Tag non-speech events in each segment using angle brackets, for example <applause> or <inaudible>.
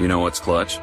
You know what's clutch?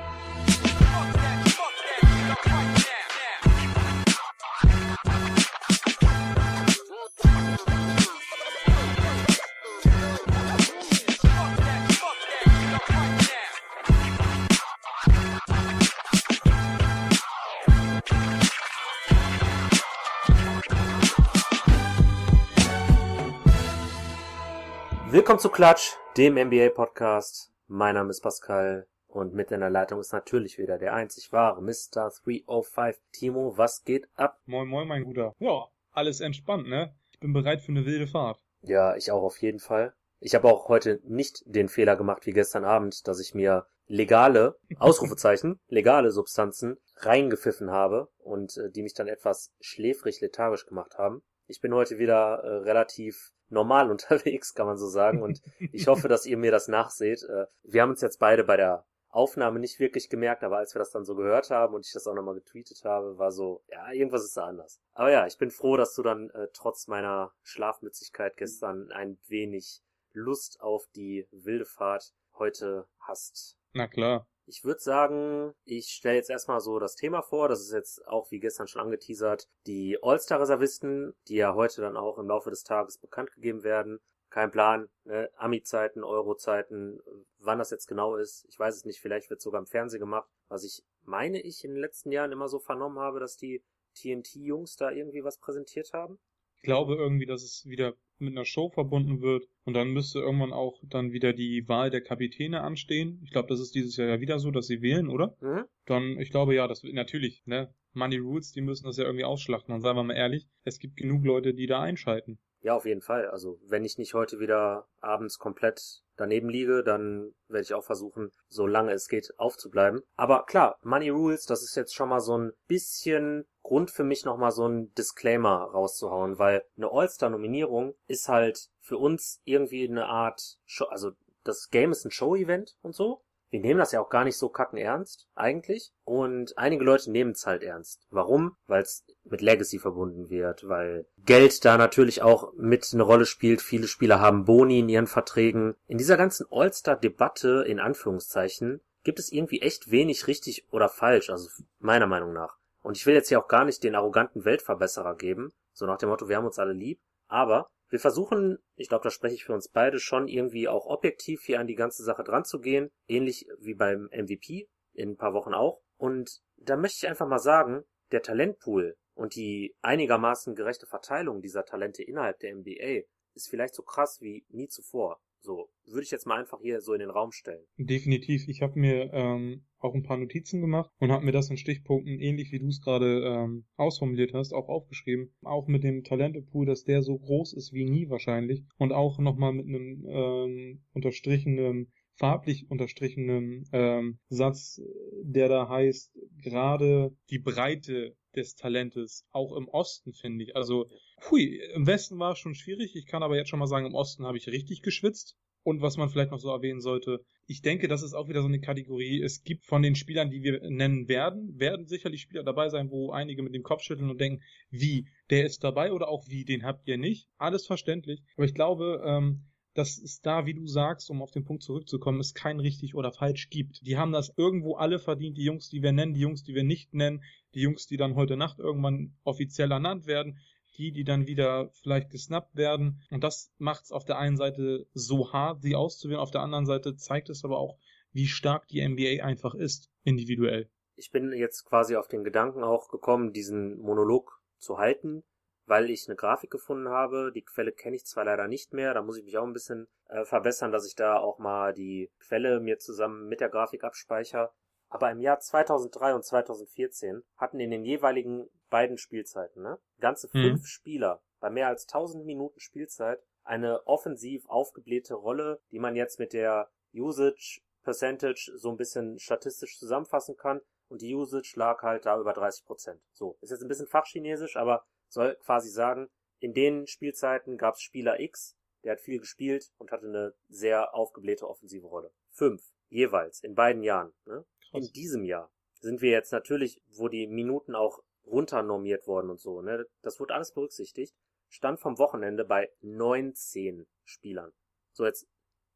Willkommen zu Klatsch, dem NBA-Podcast. Mein Name ist Pascal und mit in der Leitung ist natürlich wieder der einzig wahre Mr. 305 Timo. Was geht ab? Moin Moin, mein Guter. Ja, alles entspannt, ne? Ich bin bereit für eine wilde Fahrt. Ja, ich auch auf jeden Fall. Ich habe auch heute nicht den Fehler gemacht wie gestern Abend, dass ich mir legale, <laughs> Ausrufezeichen, legale Substanzen reingepfiffen habe und äh, die mich dann etwas schläfrig lethargisch gemacht haben. Ich bin heute wieder äh, relativ normal <laughs> unterwegs, kann man so sagen. Und <laughs> ich hoffe, dass ihr mir das nachseht. Äh, wir haben uns jetzt beide bei der Aufnahme nicht wirklich gemerkt, aber als wir das dann so gehört haben und ich das auch nochmal getweetet habe, war so, ja, irgendwas ist da anders. Aber ja, ich bin froh, dass du dann äh, trotz meiner Schlafmützigkeit gestern ein wenig Lust auf die wilde Fahrt heute hast. Na klar. Ich würde sagen, ich stelle jetzt erstmal so das Thema vor. Das ist jetzt auch wie gestern schon angeteasert, die All-Star-Reservisten, die ja heute dann auch im Laufe des Tages bekannt gegeben werden. Kein Plan, ne? Ami-Zeiten, Euro-Zeiten, wann das jetzt genau ist. Ich weiß es nicht, vielleicht wird es sogar im Fernsehen gemacht. Was ich meine ich in den letzten Jahren immer so vernommen habe, dass die TNT-Jungs da irgendwie was präsentiert haben. Ich glaube irgendwie, dass es wieder mit einer Show verbunden wird und dann müsste irgendwann auch dann wieder die Wahl der Kapitäne anstehen. Ich glaube, das ist dieses Jahr ja wieder so, dass sie wählen, oder? Mhm. Dann, ich glaube ja, das wird natürlich, ne? Money Rules, die müssen das ja irgendwie ausschlachten. Und seien wir mal ehrlich, es gibt genug Leute, die da einschalten. Ja, auf jeden Fall. Also, wenn ich nicht heute wieder abends komplett daneben liege, dann werde ich auch versuchen, so lange es geht, aufzubleiben. Aber klar, Money Rules, das ist jetzt schon mal so ein bisschen Grund für mich nochmal so ein Disclaimer rauszuhauen, weil eine All-Star-Nominierung ist halt für uns irgendwie eine Art, Show, also das Game ist ein Show-Event und so. Wir nehmen das ja auch gar nicht so kacken ernst, eigentlich. Und einige Leute nehmen es halt ernst. Warum? Weil es mit Legacy verbunden wird, weil Geld da natürlich auch mit eine Rolle spielt. Viele Spieler haben Boni in ihren Verträgen. In dieser ganzen All-Star-Debatte, in Anführungszeichen, gibt es irgendwie echt wenig richtig oder falsch, also meiner Meinung nach. Und ich will jetzt hier auch gar nicht den arroganten Weltverbesserer geben, so nach dem Motto, wir haben uns alle lieb. Aber wir versuchen, ich glaube, da spreche ich für uns beide schon irgendwie auch objektiv hier an die ganze Sache dran zu gehen, ähnlich wie beim MVP in ein paar Wochen auch. Und da möchte ich einfach mal sagen, der Talentpool und die einigermaßen gerechte Verteilung dieser Talente innerhalb der NBA ist vielleicht so krass wie nie zuvor. So, würde ich jetzt mal einfach hier so in den Raum stellen. Definitiv. Ich habe mir ähm, auch ein paar Notizen gemacht und habe mir das in Stichpunkten, ähnlich wie du es gerade ähm, ausformuliert hast, auch aufgeschrieben. Auch mit dem Talentepool, dass der so groß ist wie nie wahrscheinlich. Und auch nochmal mit einem ähm, unterstrichenen farblich unterstrichenen ähm, Satz, der da heißt, gerade die Breite des Talentes, auch im Osten, finde ich. Also, hui, im Westen war es schon schwierig. Ich kann aber jetzt schon mal sagen, im Osten habe ich richtig geschwitzt. Und was man vielleicht noch so erwähnen sollte, ich denke, das ist auch wieder so eine Kategorie. Es gibt von den Spielern, die wir nennen werden, werden sicherlich Spieler dabei sein, wo einige mit dem Kopf schütteln und denken, wie, der ist dabei oder auch wie, den habt ihr nicht. Alles verständlich. Aber ich glaube, ähm, dass es da, wie du sagst, um auf den Punkt zurückzukommen, es kein richtig oder falsch gibt. Die haben das irgendwo alle verdient, die Jungs, die wir nennen, die Jungs, die wir nicht nennen, die Jungs, die dann heute Nacht irgendwann offiziell ernannt werden, die, die dann wieder vielleicht gesnappt werden. Und das macht es auf der einen Seite so hart, sie auszuwählen, auf der anderen Seite zeigt es aber auch, wie stark die NBA einfach ist, individuell. Ich bin jetzt quasi auf den Gedanken auch gekommen, diesen Monolog zu halten, weil ich eine Grafik gefunden habe. Die Quelle kenne ich zwar leider nicht mehr, da muss ich mich auch ein bisschen äh, verbessern, dass ich da auch mal die Quelle mir zusammen mit der Grafik abspeichere. Aber im Jahr 2003 und 2014 hatten in den jeweiligen beiden Spielzeiten ne, ganze fünf Mhm. Spieler bei mehr als 1000 Minuten Spielzeit eine offensiv aufgeblähte Rolle, die man jetzt mit der Usage Percentage so ein bisschen statistisch zusammenfassen kann. Und die Usage lag halt da über 30 Prozent. So, ist jetzt ein bisschen fachchinesisch, aber soll quasi sagen, in den Spielzeiten gab es Spieler X, der hat viel gespielt und hatte eine sehr aufgeblähte offensive Rolle. Fünf, jeweils, in beiden Jahren. Ne? In diesem Jahr sind wir jetzt natürlich, wo die Minuten auch runternormiert worden und so, ne? Das wurde alles berücksichtigt. Stand vom Wochenende bei 19 Spielern. So, jetzt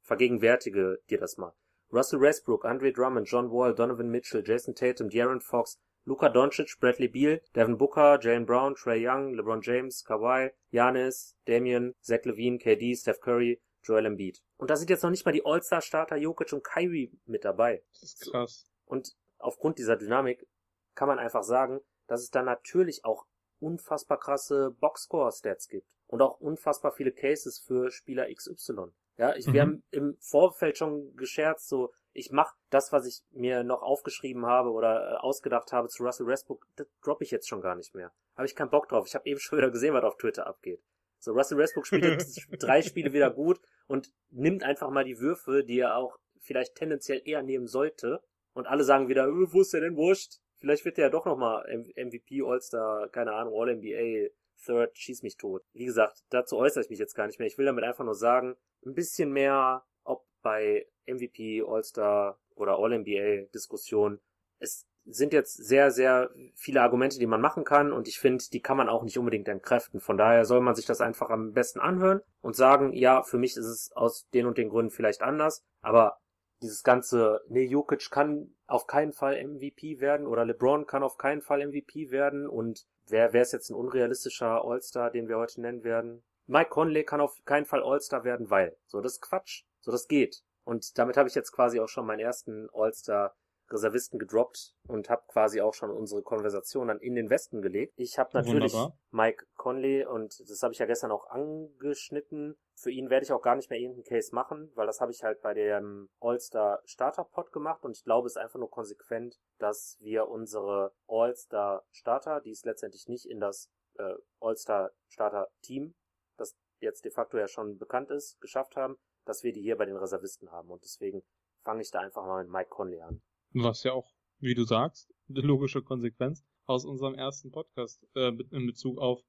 vergegenwärtige dir das mal. Russell Westbrook, Andre Drummond, John Wall, Donovan Mitchell, Jason Tatum, De'Aaron Fox, Luka Doncic, Bradley Beal, Devin Booker, Jalen Brown, Trey Young, LeBron James, Kawhi, Giannis, Damian, Zach Levine, KD, Steph Curry, Joel Embiid. Und da sind jetzt noch nicht mal die All-Star-Starter Jokic und Kyrie mit dabei. Das ist krass. Und aufgrund dieser Dynamik kann man einfach sagen, dass es da natürlich auch unfassbar krasse Boxscore-Stats gibt. Und auch unfassbar viele Cases für Spieler XY. Ja, ich, mhm. wir haben im Vorfeld schon gescherzt, so, ich mach das, was ich mir noch aufgeschrieben habe oder äh, ausgedacht habe zu Russell Westbrook, das droppe ich jetzt schon gar nicht mehr. Habe ich keinen Bock drauf. Ich habe eben schon <laughs> wieder gesehen, was auf Twitter abgeht. So, Russell Westbrook spielt <laughs> drei Spiele wieder gut und nimmt einfach mal die Würfe, die er auch vielleicht tendenziell eher nehmen sollte. Und alle sagen wieder, äh, wo ist der denn wurscht? Vielleicht wird der ja doch nochmal MVP, All-Star, keine Ahnung, All-NBA, Third, schieß mich tot. Wie gesagt, dazu äußere ich mich jetzt gar nicht mehr. Ich will damit einfach nur sagen, ein bisschen mehr, bei MVP, All-Star oder All-NBA-Diskussion. Es sind jetzt sehr, sehr viele Argumente, die man machen kann und ich finde, die kann man auch nicht unbedingt entkräften. Von daher soll man sich das einfach am besten anhören und sagen, ja, für mich ist es aus den und den Gründen vielleicht anders, aber dieses ganze, nee, Jokic kann auf keinen Fall MVP werden oder LeBron kann auf keinen Fall MVP werden und wer, wer ist jetzt ein unrealistischer All-Star, den wir heute nennen werden? Mike Conley kann auf keinen Fall All-Star werden, weil. So, das ist Quatsch. So, das geht. Und damit habe ich jetzt quasi auch schon meinen ersten All-Star Reservisten gedroppt und habe quasi auch schon unsere Konversation dann in den Westen gelegt. Ich habe natürlich Wunderbar. Mike Conley und das habe ich ja gestern auch angeschnitten. Für ihn werde ich auch gar nicht mehr irgendeinen Case machen, weil das habe ich halt bei dem All-Star Starter Pod gemacht und ich glaube, es ist einfach nur konsequent, dass wir unsere All-Star Starter, die es letztendlich nicht in das äh, All-Star Starter Team das jetzt de facto ja schon bekannt ist, geschafft haben, dass wir die hier bei den Reservisten haben. Und deswegen fange ich da einfach mal mit Mike Conley an. Was ja auch, wie du sagst, eine logische Konsequenz aus unserem ersten Podcast äh, in Bezug auf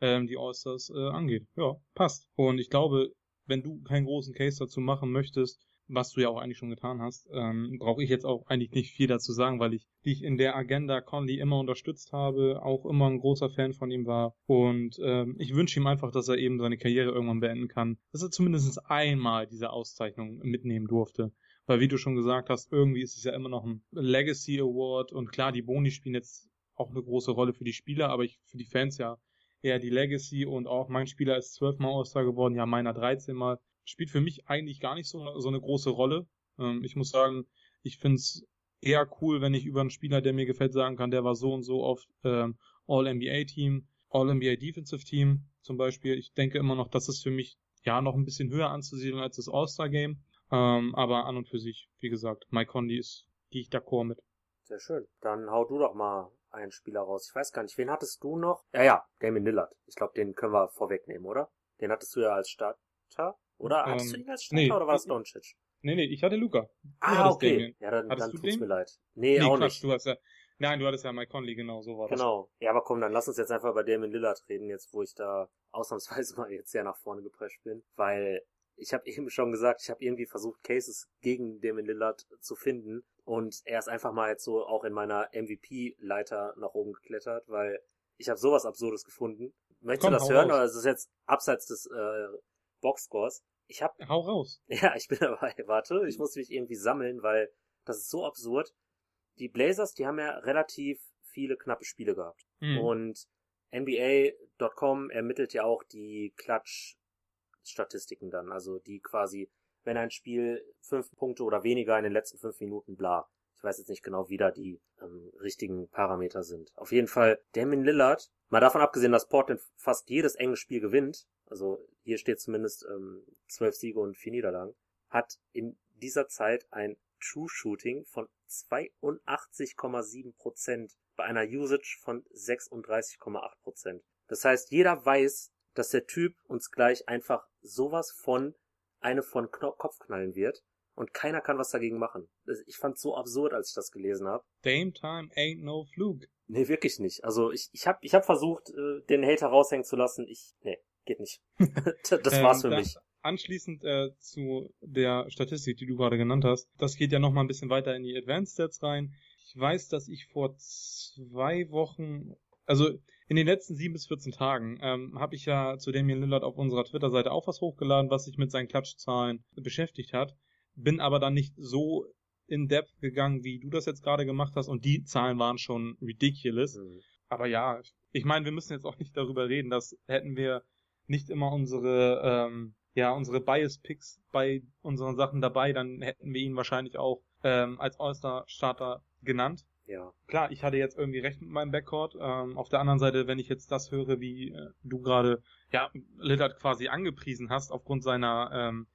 ähm, die Allstars äh, angeht. Ja, passt. Und ich glaube, wenn du keinen großen Case dazu machen möchtest, was du ja auch eigentlich schon getan hast, ähm, brauche ich jetzt auch eigentlich nicht viel dazu sagen, weil ich dich in der Agenda Conley immer unterstützt habe, auch immer ein großer Fan von ihm war und ähm, ich wünsche ihm einfach, dass er eben seine Karriere irgendwann beenden kann, dass er zumindest einmal diese Auszeichnung mitnehmen durfte. Weil wie du schon gesagt hast, irgendwie ist es ja immer noch ein Legacy Award und klar, die Boni spielen jetzt auch eine große Rolle für die Spieler, aber ich, für die Fans ja eher die Legacy und auch mein Spieler ist zwölfmal All-Star geworden, ja meiner 13 Mal spielt für mich eigentlich gar nicht so, so eine große Rolle. Ähm, ich muss sagen, ich finde es eher cool, wenn ich über einen Spieler, der mir gefällt, sagen kann, der war so und so oft ähm, All-NBA-Team, All-NBA Defensive Team zum Beispiel. Ich denke immer noch, das ist für mich ja noch ein bisschen höher anzusiedeln als das All-Star-Game. Ähm, aber an und für sich, wie gesagt, Mike Conley ist, gehe ich d'accord mit. Sehr schön. Dann hau du doch mal einen Spieler raus. Ich weiß gar nicht, wen hattest du noch? Ja, ja, Damien Lillard. Ich glaube, den können wir vorwegnehmen, oder? Den hattest du ja als Starter. Oder ähm, hattest du ihn als Starter nee, oder war es Doncic? Nee, nee, ich hatte Luca. Ah, okay. Damien. Ja, dann, dann tut's den? mir leid. Nee, nee auch Quatsch, nicht. Du hast ja, nein, du hattest ja Mike Conley, genau, so war das. Genau. Ja, aber komm, dann lass uns jetzt einfach über Damien Lillard reden, jetzt wo ich da ausnahmsweise <laughs> mal jetzt sehr nach vorne geprescht bin, weil ich habe eben schon gesagt, ich habe irgendwie versucht, Cases gegen Damien Lillard zu finden und er ist einfach mal jetzt so auch in meiner MVP-Leiter nach oben geklettert, weil ich habe sowas Absurdes gefunden. Möchtest Komm, du das hören raus. oder ist es jetzt abseits des äh, Boxscores. Ich hab. Hau raus. <laughs> Ja, ich bin dabei. Warte, ich muss mich irgendwie sammeln, weil das ist so absurd. Die Blazers, die haben ja relativ viele knappe Spiele gehabt. Mhm. Und NBA.com ermittelt ja auch die Klatsch-Statistiken dann. Also die quasi, wenn ein Spiel fünf Punkte oder weniger in den letzten fünf Minuten bla. Ich weiß jetzt nicht genau, wie da die ähm, richtigen Parameter sind. Auf jeden Fall, Damien Lillard, mal davon abgesehen, dass Portland fast jedes enge Spiel gewinnt, also hier steht zumindest ähm, zwölf Siege und vier Niederlagen, hat in dieser Zeit ein True Shooting von 82,7 Prozent bei einer Usage von 36,8 Prozent. Das heißt, jeder weiß, dass der Typ uns gleich einfach sowas von eine von Kopf knallen wird und keiner kann was dagegen machen. Ich fand's so absurd, als ich das gelesen habe. Dame time ain't no fluke. Nee, wirklich nicht. Also ich, ich habe ich hab versucht, äh, den Hater raushängen zu lassen. Ich, nee, geht nicht. <laughs> das war's für ähm, mich. Anschließend äh, zu der Statistik, die du gerade genannt hast, das geht ja noch mal ein bisschen weiter in die Advanced Stats rein. Ich weiß, dass ich vor zwei Wochen, also in den letzten sieben bis 14 Tagen, ähm, habe ich ja zu Damien Lillard auf unserer Twitter-Seite auch was hochgeladen, was sich mit seinen Klatschzahlen beschäftigt hat bin aber dann nicht so in Depth gegangen, wie du das jetzt gerade gemacht hast und die Zahlen waren schon ridiculous. Mhm. Aber ja, ich meine, wir müssen jetzt auch nicht darüber reden, dass hätten wir nicht immer unsere ähm, ja unsere Bias Picks bei unseren Sachen dabei, dann hätten wir ihn wahrscheinlich auch ähm, als All-Star Starter genannt. Ja. Klar, ich hatte jetzt irgendwie recht mit meinem Backcourt. Ähm, auf der anderen Seite, wenn ich jetzt das höre, wie äh, du gerade ja Lillard quasi angepriesen hast aufgrund seiner ähm,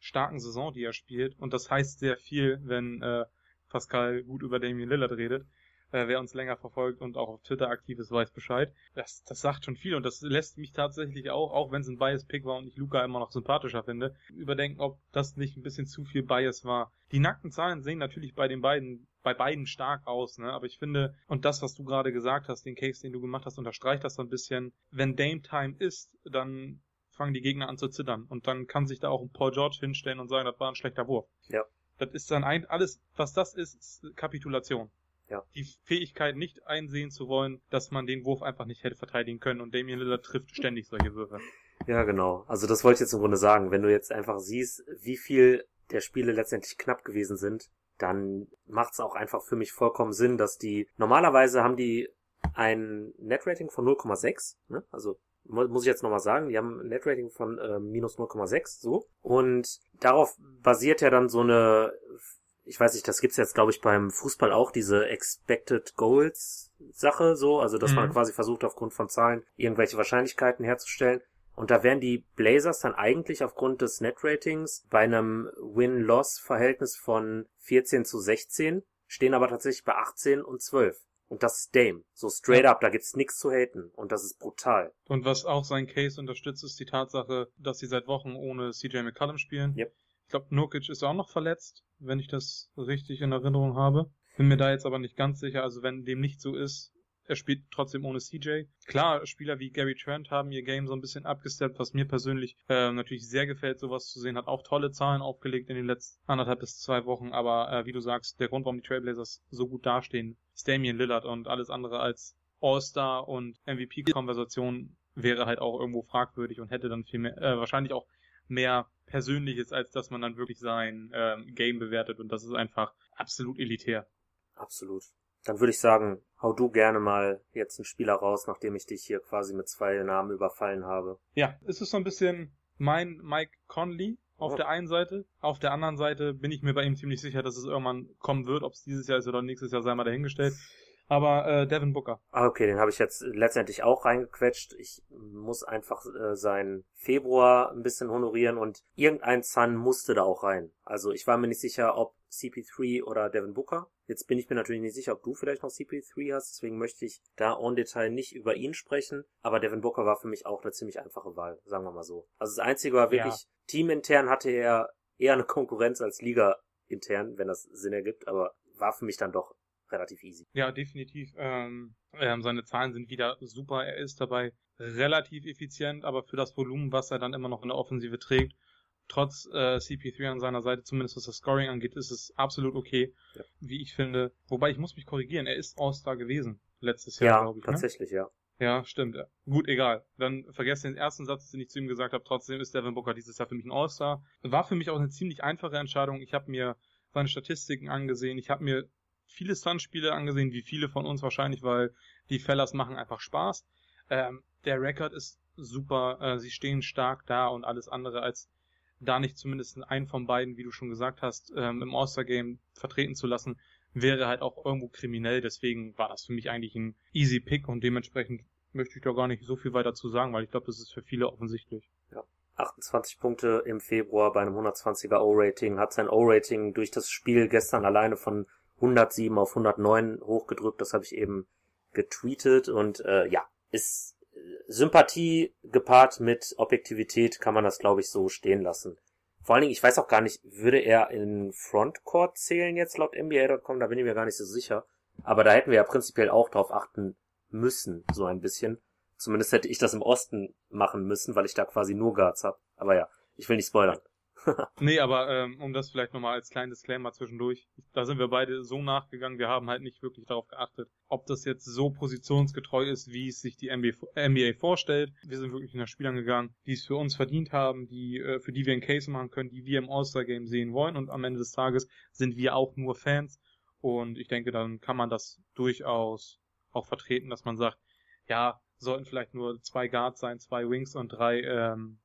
starken Saison, die er spielt, und das heißt sehr viel, wenn äh, Pascal gut über Damien Lillard redet. Äh, wer uns länger verfolgt und auch auf Twitter aktiv ist, weiß Bescheid. Das, das sagt schon viel und das lässt mich tatsächlich auch, auch wenn es ein Bias-Pick war und ich Luca immer noch sympathischer finde, überdenken, ob das nicht ein bisschen zu viel Bias war. Die nackten Zahlen sehen natürlich bei den beiden bei beiden stark aus, ne? Aber ich finde, und das, was du gerade gesagt hast, den Case, den du gemacht hast, unterstreicht das so ein bisschen. Wenn Dame Time ist, dann fangen die Gegner an zu zittern. Und dann kann sich da auch ein Paul George hinstellen und sagen, das war ein schlechter Wurf. Ja. Das ist dann ein, alles, was das ist, ist Kapitulation. Ja. Die Fähigkeit nicht einsehen zu wollen, dass man den Wurf einfach nicht hätte verteidigen können und Damian Lillard trifft ständig solche Würfe. Ja, genau. Also das wollte ich jetzt im Grunde sagen. Wenn du jetzt einfach siehst, wie viel der Spiele letztendlich knapp gewesen sind, dann macht es auch einfach für mich vollkommen Sinn, dass die normalerweise haben die ein Netrating von 0,6, ne? also muss ich jetzt nochmal sagen, die haben ein Netrating von äh, minus 0,6 so und darauf basiert ja dann so eine ich weiß nicht, das gibt's jetzt, glaube ich, beim Fußball auch, diese Expected Goals Sache so, also dass mhm. man quasi versucht, aufgrund von Zahlen irgendwelche Wahrscheinlichkeiten herzustellen. Und da wären die Blazers dann eigentlich aufgrund des Net-Ratings bei einem Win-Loss-Verhältnis von 14 zu 16, stehen aber tatsächlich bei 18 und 12. Und das ist Dame. So straight up, da gibt's nichts zu haten. Und das ist brutal. Und was auch sein Case unterstützt, ist die Tatsache, dass sie seit Wochen ohne CJ McCollum spielen. Yep. Ich glaube, Nurkic ist auch noch verletzt, wenn ich das richtig in Erinnerung habe. Bin mir da jetzt aber nicht ganz sicher. Also wenn dem nicht so ist, er spielt trotzdem ohne CJ. Klar, Spieler wie Gary Trent haben ihr Game so ein bisschen abgesteppt, was mir persönlich äh, natürlich sehr gefällt, sowas zu sehen. Hat auch tolle Zahlen aufgelegt in den letzten anderthalb bis zwei Wochen. Aber äh, wie du sagst, der Grund, warum die Trailblazers so gut dastehen, ist Damian Lillard und alles andere als All-Star und MVP-Konversation wäre halt auch irgendwo fragwürdig und hätte dann viel mehr, äh, wahrscheinlich auch mehr Persönliches, als dass man dann wirklich sein ähm, Game bewertet und das ist einfach absolut elitär. Absolut. Dann würde ich sagen, hau du gerne mal jetzt einen Spieler raus, nachdem ich dich hier quasi mit zwei Namen überfallen habe. Ja, es ist so ein bisschen mein Mike Conley auf oh. der einen Seite. Auf der anderen Seite bin ich mir bei ihm ziemlich sicher, dass es irgendwann kommen wird. Ob es dieses Jahr ist oder nächstes Jahr, sei mal dahingestellt. Aber äh, Devin Booker. Ah, okay, den habe ich jetzt letztendlich auch reingequetscht. Ich muss einfach äh, seinen Februar ein bisschen honorieren und irgendein Sun musste da auch rein. Also ich war mir nicht sicher, ob CP3 oder Devin Booker. Jetzt bin ich mir natürlich nicht sicher, ob du vielleicht noch CP3 hast, deswegen möchte ich da en Detail nicht über ihn sprechen. Aber Devin Booker war für mich auch eine ziemlich einfache Wahl, sagen wir mal so. Also das Einzige war wirklich, ja. teamintern hatte er eher eine Konkurrenz als Liga intern, wenn das Sinn ergibt, aber war für mich dann doch relativ easy. Ja, definitiv. Ähm, ähm, seine Zahlen sind wieder super. Er ist dabei relativ effizient, aber für das Volumen, was er dann immer noch in der Offensive trägt, trotz äh, CP3 an seiner Seite, zumindest was das Scoring angeht, ist es absolut okay, ja. wie ich finde. Wobei ich muss mich korrigieren, er ist All-Star gewesen letztes Jahr, ja, glaube ich. Ne? Tatsächlich, ne? ja. Ja, stimmt. Gut, egal. Dann vergesst den ersten Satz, den ich zu ihm gesagt habe. Trotzdem ist Devin Booker dieses Jahr für mich ein All-Star. War für mich auch eine ziemlich einfache Entscheidung. Ich habe mir seine Statistiken angesehen. Ich habe mir viele Sun-Spiele angesehen, wie viele von uns wahrscheinlich, weil die Fellas machen einfach Spaß. Ähm, der Rekord ist super, äh, sie stehen stark da und alles andere als da nicht zumindest einen von beiden, wie du schon gesagt hast, ähm, im All-Star-Game vertreten zu lassen, wäre halt auch irgendwo kriminell. Deswegen war das für mich eigentlich ein easy Pick und dementsprechend möchte ich da gar nicht so viel weiter zu sagen, weil ich glaube, das ist für viele offensichtlich. Ja. 28 Punkte im Februar bei einem 120er O-Rating, hat sein O-Rating durch das Spiel gestern alleine von 107 auf 109 hochgedrückt, das habe ich eben getweetet und äh, ja, ist äh, Sympathie gepaart mit Objektivität kann man das glaube ich so stehen lassen. Vor allen Dingen, ich weiß auch gar nicht, würde er in Frontcourt zählen jetzt laut NBA.com, da bin ich mir gar nicht so sicher. Aber da hätten wir ja prinzipiell auch drauf achten müssen, so ein bisschen. Zumindest hätte ich das im Osten machen müssen, weil ich da quasi nur Guards hab. Aber ja, ich will nicht spoilern. <laughs> nee, aber ähm, um das vielleicht nochmal als kleinen Disclaimer zwischendurch, da sind wir beide so nachgegangen, wir haben halt nicht wirklich darauf geachtet, ob das jetzt so positionsgetreu ist, wie es sich die NBA, NBA vorstellt. Wir sind wirklich nach Spielern gegangen, die es für uns verdient haben, die äh, für die wir einen Case machen können, die wir im All-Star-Game sehen wollen und am Ende des Tages sind wir auch nur Fans und ich denke, dann kann man das durchaus auch vertreten, dass man sagt, ja, sollten vielleicht nur zwei Guards sein, zwei Wings und drei ähm,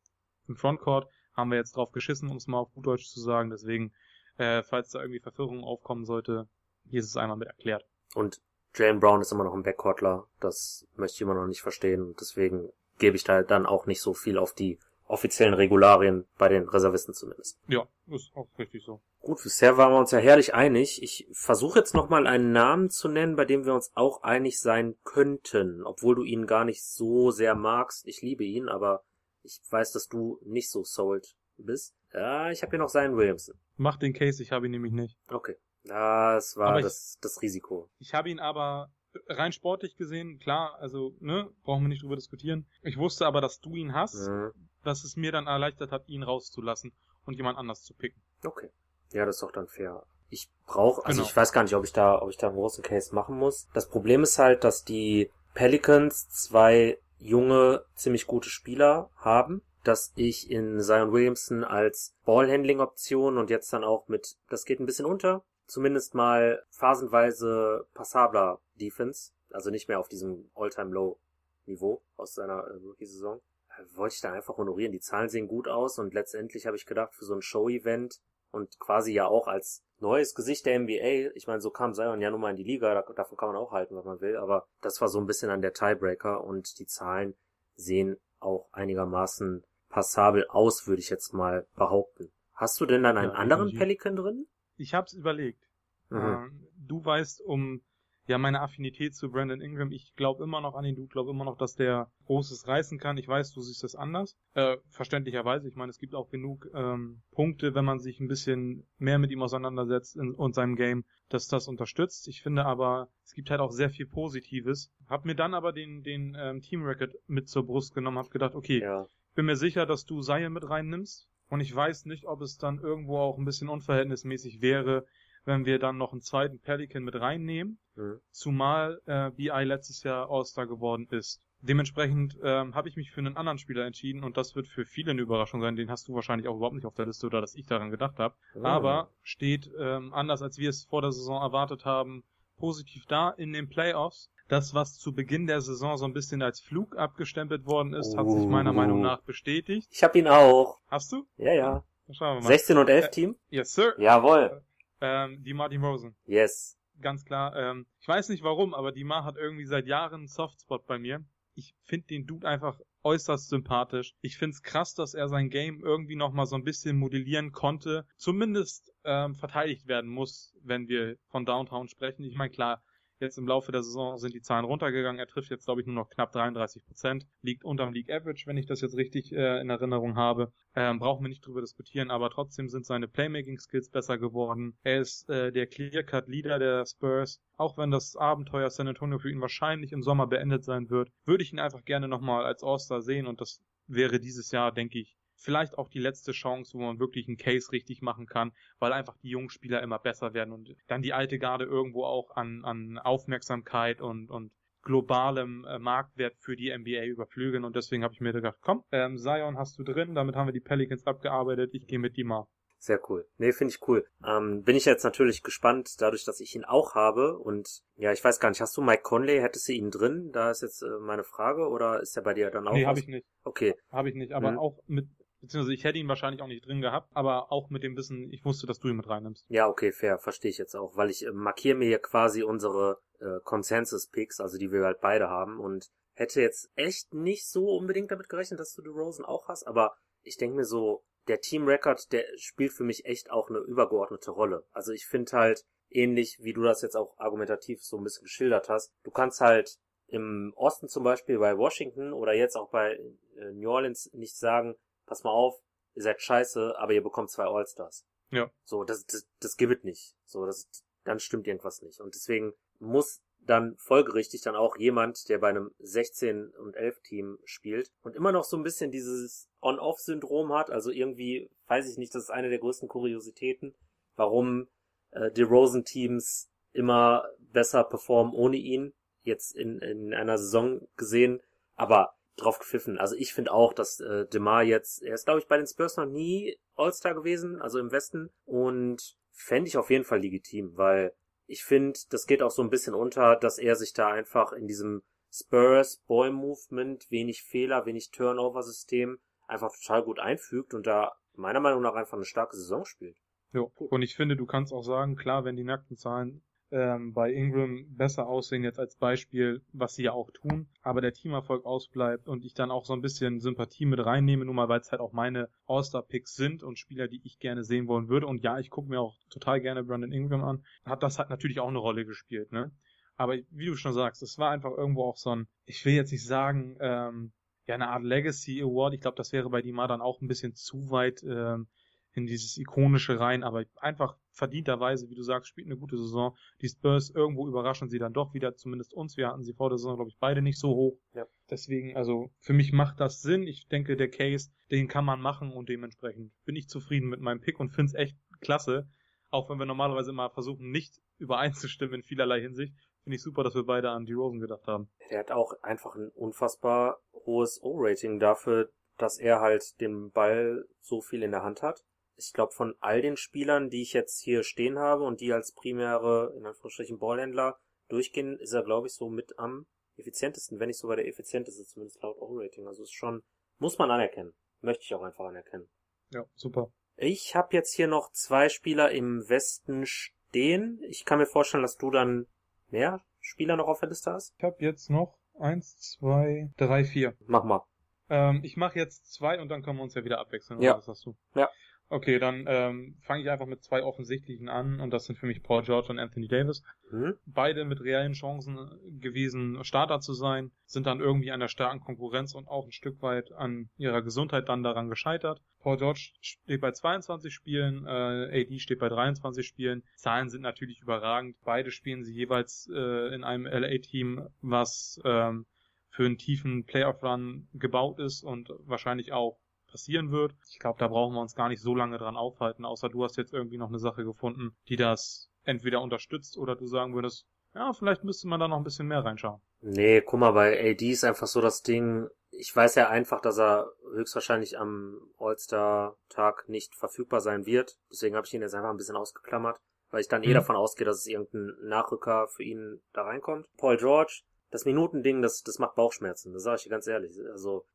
im Frontcourt. Haben wir jetzt drauf geschissen, um es mal auf gut Deutsch zu sagen. Deswegen, äh, falls da irgendwie Verwirrung aufkommen sollte, hier ist es einmal mit erklärt. Und Jalen Brown ist immer noch ein Backcourtler. Das möchte ich immer noch nicht verstehen. Deswegen gebe ich da dann auch nicht so viel auf die offiziellen Regularien bei den Reservisten zumindest. Ja, ist auch richtig so. Gut, bisher waren wir uns ja herrlich einig. Ich versuche jetzt nochmal einen Namen zu nennen, bei dem wir uns auch einig sein könnten, obwohl du ihn gar nicht so sehr magst. Ich liebe ihn, aber ich weiß, dass du nicht so sold bist. Ja, ich habe hier noch Zion Williamson. Mach den Case, ich habe ihn nämlich nicht. Okay. Das war das, das Risiko. Ich habe ihn aber rein sportlich gesehen, klar, also, ne, brauchen wir nicht drüber diskutieren. Ich wusste aber, dass du ihn hast, mhm. dass es mir dann erleichtert hat, ihn rauszulassen und jemand anders zu picken. Okay. Ja, das ist doch dann fair. Ich brauche, also genau. ich weiß gar nicht, ob ich da, ob ich da einen großen Case machen muss. Das Problem ist halt, dass die Pelicans zwei junge, ziemlich gute Spieler haben, dass ich in Zion Williamson als Ballhandling-Option und jetzt dann auch mit, das geht ein bisschen unter, zumindest mal phasenweise passabler Defense, also nicht mehr auf diesem All-Time-Low-Niveau aus seiner äh, Rookie-Saison, äh, wollte ich da einfach honorieren. Die Zahlen sehen gut aus und letztendlich habe ich gedacht, für so ein Show-Event und quasi ja auch als neues Gesicht der NBA, ich meine, so kam Zion ja nun mal in die Liga, da, davon kann man auch halten, was man will, aber das war so ein bisschen an der Tiebreaker und die Zahlen sehen auch einigermaßen passabel aus, würde ich jetzt mal behaupten. Hast du denn dann einen ja, anderen Pelican drin? Ich hab's überlegt. Mhm. Ähm, du weißt um ja, meine Affinität zu Brandon Ingram, ich glaube immer noch an ihn, du glaubst immer noch, dass der Großes reißen kann. Ich weiß, du siehst das anders. Äh, verständlicherweise. Ich meine, es gibt auch genug ähm, Punkte, wenn man sich ein bisschen mehr mit ihm auseinandersetzt in, und seinem Game, dass das unterstützt. Ich finde aber, es gibt halt auch sehr viel Positives. Hab mir dann aber den, den ähm, Team Record mit zur Brust genommen, hab gedacht, okay, ja. bin mir sicher, dass du Zion mit reinnimmst. Und ich weiß nicht, ob es dann irgendwo auch ein bisschen unverhältnismäßig wäre, wenn wir dann noch einen zweiten Pelican mit reinnehmen, mhm. zumal äh, BI letztes Jahr All-Star geworden ist. Dementsprechend ähm, habe ich mich für einen anderen Spieler entschieden und das wird für viele eine Überraschung sein. Den hast du wahrscheinlich auch überhaupt nicht auf der Liste oder dass ich daran gedacht habe. Mhm. Aber steht ähm, anders als wir es vor der Saison erwartet haben, positiv da in den Playoffs. Das, was zu Beginn der Saison so ein bisschen als Flug abgestempelt worden ist, oh. hat sich meiner Meinung nach bestätigt. Ich habe ihn auch. Hast du? Ja, ja. Schauen wir mal. 16 und 11 äh, Team? Yes, sir. Jawohl. Ähm, die Martin Rosen. Yes. Ganz klar. Ähm, ich weiß nicht warum, aber die Mar hat irgendwie seit Jahren einen Softspot bei mir. Ich finde den Dude einfach äußerst sympathisch. Ich find's krass, dass er sein Game irgendwie nochmal so ein bisschen modellieren konnte. Zumindest ähm, verteidigt werden muss, wenn wir von Downtown sprechen. Ich meine, klar, Jetzt im Laufe der Saison sind die Zahlen runtergegangen. Er trifft jetzt, glaube ich, nur noch knapp 33 Prozent. Liegt unterm League Average, wenn ich das jetzt richtig äh, in Erinnerung habe. Ähm, brauchen wir nicht drüber diskutieren, aber trotzdem sind seine Playmaking-Skills besser geworden. Er ist äh, der Clear-Cut-Leader der Spurs. Auch wenn das Abenteuer San Antonio für ihn wahrscheinlich im Sommer beendet sein wird, würde ich ihn einfach gerne nochmal als All-Star sehen und das wäre dieses Jahr, denke ich, vielleicht auch die letzte Chance, wo man wirklich einen Case richtig machen kann, weil einfach die jungen Spieler immer besser werden und dann die alte Garde irgendwo auch an, an Aufmerksamkeit und, und globalem äh, Marktwert für die NBA überflügeln und deswegen habe ich mir gedacht, komm, ähm, Zion hast du drin, damit haben wir die Pelicans abgearbeitet, ich gehe mit die mal. Sehr cool. Nee, finde ich cool. Ähm, bin ich jetzt natürlich gespannt, dadurch, dass ich ihn auch habe. Und ja, ich weiß gar nicht, hast du Mike Conley, hättest du ihn drin? Da ist jetzt äh, meine Frage, oder ist er bei dir dann auch? Nee, habe ich nicht. Okay. Habe ich nicht, aber mhm. auch mit beziehungsweise ich hätte ihn wahrscheinlich auch nicht drin gehabt, aber auch mit dem Wissen, ich wusste, dass du ihn mit reinnimmst. Ja, okay, fair, verstehe ich jetzt auch, weil ich äh, markiere mir hier quasi unsere äh, Consensus-Picks, also die wir halt beide haben und hätte jetzt echt nicht so unbedingt damit gerechnet, dass du die Rosen auch hast, aber ich denke mir so, der Team Record, der spielt für mich echt auch eine übergeordnete Rolle. Also ich finde halt, ähnlich wie du das jetzt auch argumentativ so ein bisschen geschildert hast, du kannst halt im Osten zum Beispiel bei Washington oder jetzt auch bei äh, New Orleans nicht sagen, pass mal auf, ihr seid scheiße, aber ihr bekommt zwei All-Stars. Ja. So, das, das, das gibt nicht. So, das, dann stimmt irgendwas nicht. Und deswegen muss dann folgerichtig dann auch jemand, der bei einem 16 und 11 Team spielt und immer noch so ein bisschen dieses On-Off-Syndrom hat. Also irgendwie, weiß ich nicht, das ist eine der größten Kuriositäten, warum äh, die Rosen-Teams immer besser performen ohne ihn, jetzt in, in einer Saison gesehen, aber drauf gepfiffen. Also ich finde auch, dass äh, DeMar jetzt, er ist glaube ich bei den Spurs noch nie All-Star gewesen, also im Westen und fände ich auf jeden Fall legitim, weil ich finde, das geht auch so ein bisschen unter, dass er sich da einfach in diesem Spurs Boy Movement wenig Fehler, wenig Turnover System einfach total gut einfügt und da meiner Meinung nach einfach eine starke Saison spielt. Ja, und ich finde, du kannst auch sagen, klar, wenn die nackten Zahlen ähm, bei Ingram besser aussehen jetzt als Beispiel, was sie ja auch tun, aber der Teamerfolg ausbleibt und ich dann auch so ein bisschen Sympathie mit reinnehme, nur mal weil es halt auch meine All-Star-Picks sind und Spieler, die ich gerne sehen wollen würde. Und ja, ich gucke mir auch total gerne Brandon Ingram an, hat das halt natürlich auch eine Rolle gespielt, ne? Aber wie du schon sagst, es war einfach irgendwo auch so ein, ich will jetzt nicht sagen, ähm, ja, eine Art Legacy Award. Ich glaube, das wäre bei Dima dann auch ein bisschen zu weit ähm, in dieses ikonische rein, aber einfach verdienterweise, wie du sagst, spielt eine gute Saison. Die Spurs irgendwo überraschen sie dann doch wieder, zumindest uns. Wir hatten sie vor der Saison, glaube ich, beide nicht so hoch. Ja. Deswegen, also für mich macht das Sinn. Ich denke, der Case, den kann man machen und dementsprechend bin ich zufrieden mit meinem Pick und finde es echt klasse. Auch wenn wir normalerweise immer versuchen, nicht übereinzustimmen in vielerlei Hinsicht, finde ich super, dass wir beide an die Rosen gedacht haben. Er hat auch einfach ein unfassbar hohes O-Rating dafür, dass er halt den Ball so viel in der Hand hat ich glaube, von all den Spielern, die ich jetzt hier stehen habe und die als primäre, in Anführungsstrichen, Ballhändler durchgehen, ist er, glaube ich, so mit am effizientesten, wenn nicht sogar der effizienteste, zumindest laut O-Rating. Also ist schon, muss man anerkennen. Möchte ich auch einfach anerkennen. Ja, super. Ich habe jetzt hier noch zwei Spieler im Westen stehen. Ich kann mir vorstellen, dass du dann mehr Spieler noch auf der Liste hast. Ich habe jetzt noch eins, zwei, drei, vier. Mach mal. Ähm, ich mache jetzt zwei und dann können wir uns ja wieder abwechseln. Ja. Was hast du? Ja. Okay, dann ähm, fange ich einfach mit zwei offensichtlichen an und das sind für mich Paul George und Anthony Davis. Mhm. Beide mit reellen Chancen gewesen, Starter zu sein, sind dann irgendwie an der starken Konkurrenz und auch ein Stück weit an ihrer Gesundheit dann daran gescheitert. Paul George steht bei 22 Spielen, äh, AD steht bei 23 Spielen. Zahlen sind natürlich überragend. Beide spielen sie jeweils äh, in einem LA-Team, was ähm, für einen tiefen Playoff-Run gebaut ist und wahrscheinlich auch passieren wird. Ich glaube, da brauchen wir uns gar nicht so lange dran aufhalten, außer du hast jetzt irgendwie noch eine Sache gefunden, die das entweder unterstützt oder du sagen würdest, ja, vielleicht müsste man da noch ein bisschen mehr reinschauen. Nee, guck mal, bei AD ist einfach so das Ding, ich weiß ja einfach, dass er höchstwahrscheinlich am All-Star-Tag nicht verfügbar sein wird. Deswegen habe ich ihn jetzt einfach ein bisschen ausgeklammert, weil ich dann eh mhm. davon ausgehe, dass es irgendein Nachrücker für ihn da reinkommt. Paul George, das Minutending, das, das macht Bauchschmerzen, das sage ich dir ganz ehrlich. Also,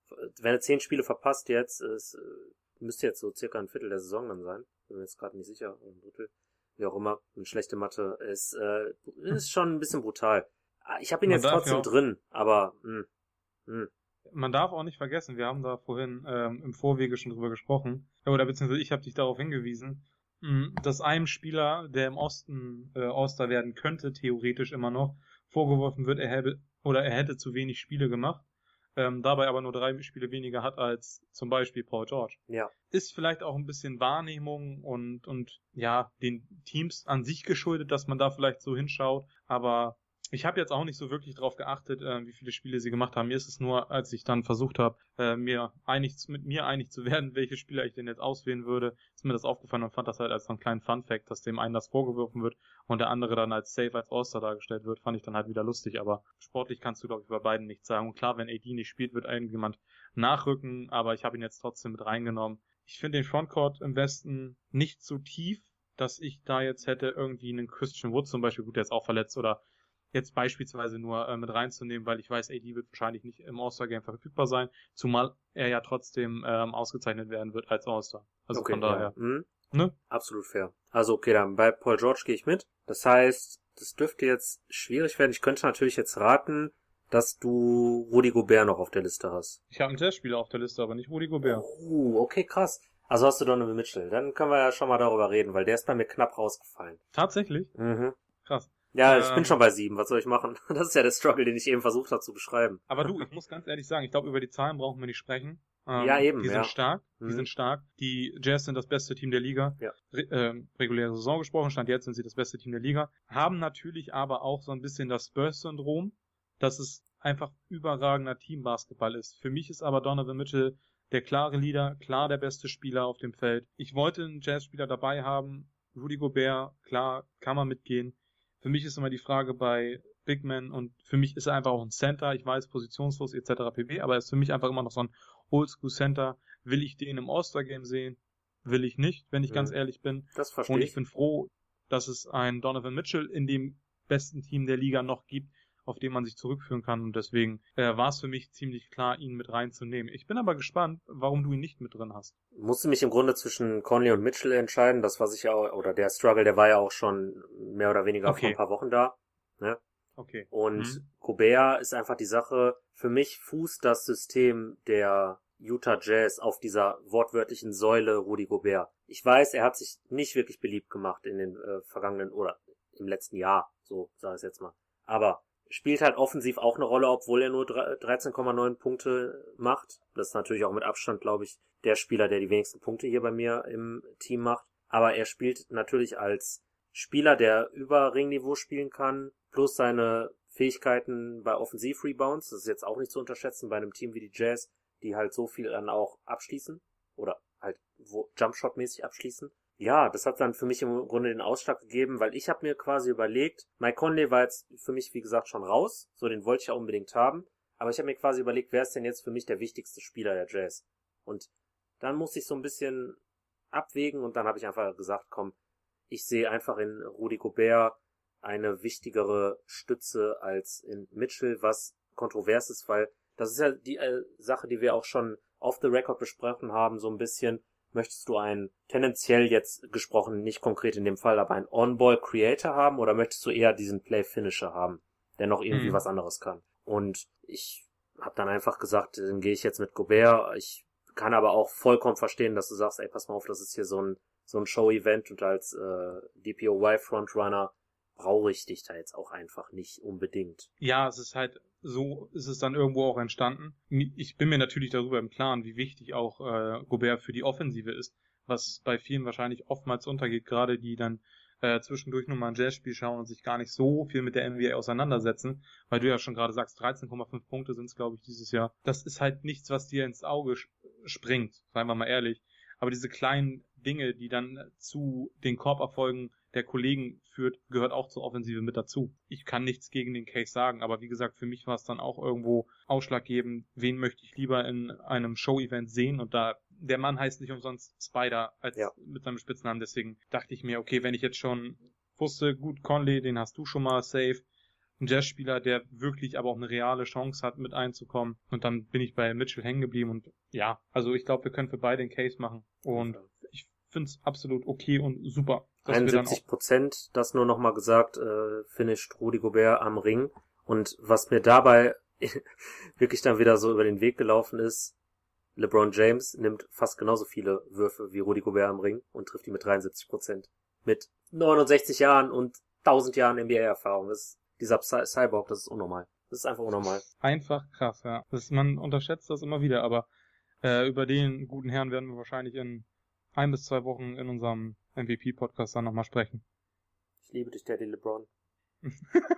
wenn er zehn Spiele verpasst jetzt, es äh, müsste jetzt so circa ein Viertel der Saison dann sein. Bin mir jetzt gerade nicht sicher, ein Drittel, wie auch immer, eine schlechte Mathe, ist, äh, ist schon ein bisschen brutal. Ah, ich habe ihn Man jetzt trotzdem ja drin, aber mh, hm, mh. Hm. Man darf auch nicht vergessen, wir haben da vorhin ähm, im Vorwege schon drüber gesprochen, oder beziehungsweise ich habe dich darauf hingewiesen, hm, dass einem Spieler, der im Osten äh, All-Star werden könnte, theoretisch immer noch, vorgeworfen wird, er hätte oder er hätte zu wenig Spiele gemacht, ähm, dabei aber nur drei Spiele weniger hat als zum Beispiel Paul George. Ja. Ist vielleicht auch ein bisschen Wahrnehmung und, und ja, den Teams an sich geschuldet, dass man da vielleicht so hinschaut, aber ich habe jetzt auch nicht so wirklich drauf geachtet, äh, wie viele Spiele sie gemacht haben. Mir ist es nur, als ich dann versucht habe, äh, mir einig, mit mir einig zu <laughs> werden, welche Spieler ich denn jetzt auswählen würde, ist mir das aufgefallen und fand das halt als so einen kleinen Fun-Fact, dass dem einen das vorgeworfen wird und der andere dann als Safe als All-Star dargestellt wird, fand ich dann halt wieder lustig. Aber sportlich kannst du, glaube ich, bei beiden nichts sagen. Und klar, wenn AD nicht spielt, wird irgendjemand nachrücken, aber ich habe ihn jetzt trotzdem mit reingenommen. Ich finde den Frontcourt im Westen nicht so tief, dass ich da jetzt hätte irgendwie einen Christian Wood zum Beispiel, gut, der ist auch verletzt oder jetzt beispielsweise nur äh, mit reinzunehmen, weil ich weiß, AD wird wahrscheinlich nicht im All-Star-Game verfügbar sein, zumal er ja trotzdem ähm, ausgezeichnet werden wird als All-Star. Also okay, von daher. Ja. Mhm. Ne? Absolut fair. Also okay, dann bei Paul George gehe ich mit. Das heißt, das dürfte jetzt schwierig werden. Ich könnte natürlich jetzt raten, dass du Rudi Gobert noch auf der Liste hast. Ich habe einen Testspieler auf der Liste, aber nicht Rudi Gobert. Oh, okay, krass. Also hast du Donovan Mitchell. Dann können wir ja schon mal darüber reden, weil der ist bei mir knapp rausgefallen. Tatsächlich? Mhm. Krass. Ja, ich ähm, bin schon bei sieben. Was soll ich machen? <laughs> Das ist ja der Struggle, den ich eben versucht habe zu beschreiben. Aber du, <laughs> ich muss ganz ehrlich sagen, ich glaube, über die Zahlen brauchen wir nicht sprechen. Ähm, Ja, eben, Die sind ja. stark. Die Mhm. sind stark. Die Jazz sind das beste Team der Liga. Ja. Re ähm, reguläre Saison gesprochen, stand jetzt sind sie das beste Team der Liga. Haben natürlich aber auch so ein bisschen das Spurs-Syndrom, dass es einfach überragender Teambasketball ist. Für mich ist aber Donovan Mitchell der klare Leader, klar der beste Spieler auf dem Feld. Ich wollte einen Jazz-Spieler dabei haben. Rudy Gobert, klar, kann man mitgehen. Für mich ist immer die Frage bei Big Man und für mich ist er einfach auch ein Center. Ich weiß, positionslos etc. pp. Aber er ist für mich einfach immer noch so ein Oldschool Center. Will ich den im All-Star-Game sehen? Will ich nicht, wenn ich Mhm. ganz ehrlich bin. Das verstehe Und ich. ich bin froh, dass es einen Donovan Mitchell in dem besten Team der Liga noch gibt, auf den man sich zurückführen kann. Und deswegen äh, war es für mich ziemlich klar, ihn mit reinzunehmen. Ich bin aber gespannt, warum du ihn nicht mit drin hast. musste mich im Grunde zwischen Conley und Mitchell entscheiden. Das, was ich ja auch, oder der Struggle, der war ja auch schon mehr oder weniger Okay. vor ein paar Wochen da. Okay. Und Mhm. Gobert ist einfach die Sache. Für mich fußt das System der Utah Jazz auf dieser wortwörtlichen Säule Rudy Gobert. Ich weiß, er hat sich nicht wirklich beliebt gemacht in den äh, vergangenen oder im letzten Jahr, so sage ich es jetzt mal. Aber spielt halt offensiv auch eine Rolle, obwohl er nur dre- 13,9 Punkte macht. Das ist natürlich auch mit Abstand, glaube ich, der Spieler, der die wenigsten Punkte hier bei mir im Team macht. Aber er spielt natürlich als Spieler, der über Ringniveau spielen kann, plus seine Fähigkeiten bei Offensiv-Rebounds. Das ist jetzt auch nicht zu unterschätzen bei einem Team wie die Jazz, die halt so viel dann auch abschließen oder halt Jumpshot-mäßig abschließen. Ja, das hat dann für mich im Grunde den Ausschlag gegeben, weil ich habe mir quasi überlegt, Mike Conley war jetzt für mich, wie gesagt, schon raus, so den wollte ich ja unbedingt haben, aber ich habe mir quasi überlegt, wer ist denn jetzt für mich der wichtigste Spieler der Jazz? Und dann musste ich so ein bisschen abwägen und dann habe ich einfach gesagt, komm, ich sehe einfach in Rudy Gobert eine wichtigere Stütze als in Mitchell, was kontrovers ist, weil das ist ja die äh, Sache, die wir auch schon off the record besprochen haben, so ein bisschen. Möchtest du einen tendenziell jetzt gesprochen, nicht konkret in dem Fall, aber einen On-Ball-Creator haben oder möchtest du eher diesen Play-Finisher haben, der noch irgendwie Mhm. was anderes kann? Und ich habe dann einfach gesagt, dann gehe ich jetzt mit Gobert. Ich kann aber auch vollkommen verstehen, dass du sagst, ey, pass mal auf, das ist hier so ein so ein Show-Event und als äh, DPOY Frontrunner brauche ich dich da jetzt auch einfach nicht unbedingt. Ja, es ist halt, so ist es dann irgendwo auch entstanden. Ich bin mir natürlich darüber im Klaren, wie wichtig auch äh, Gobert für die Offensive ist, was bei vielen wahrscheinlich oftmals untergeht, gerade die dann äh, zwischendurch nur mal ein Jazzspiel schauen und sich gar nicht so viel mit der NBA auseinandersetzen, weil du ja schon gerade sagst, 13,5 Punkte sind es, glaube ich, dieses Jahr. Das ist halt nichts, was dir ins Auge sp- springt, seien wir mal ehrlich. Aber diese kleinen Dinge, die dann zu den Korberfolgen der Kollegen führt, gehört auch zur Offensive mit dazu. Ich kann nichts gegen den Case sagen, aber wie gesagt, für mich war es dann auch irgendwo ausschlaggebend, wen möchte ich lieber in einem Show-Event sehen und da der Mann heißt nicht umsonst Spider als Ja. mit seinem Spitznamen, deswegen dachte ich mir, okay, wenn ich jetzt schon wusste, gut, Conley, den hast du schon mal safe, ein Jazzspieler, der wirklich aber auch eine reale Chance hat, mit einzukommen. Und dann bin ich bei Mitchell hängen geblieben und ja, also ich glaube, wir können für beide einen Case machen. Und ich finde es absolut okay und super. Dass wir dann 71 Prozent, das nur nochmal gesagt, äh, finisht Rudi Gobert am Ring. Und was mir dabei <laughs> wirklich dann wieder so über den Weg gelaufen ist, LeBron James nimmt fast genauso viele Würfe wie Rudi Gobert am Ring und trifft die mit 73 Prozent. Mit 69 Jahren und 1000 Jahren NBA-Erfahrung. Das ist dieser Cy Cyborg, das ist unnormal. Das ist einfach unnormal. Einfach krass, ja. Das, man unterschätzt das immer wieder, aber äh, über den guten Herrn werden wir wahrscheinlich in ein bis zwei Wochen in unserem MVP-Podcast dann nochmal sprechen. Ich liebe dich, Daddy LeBron. <laughs>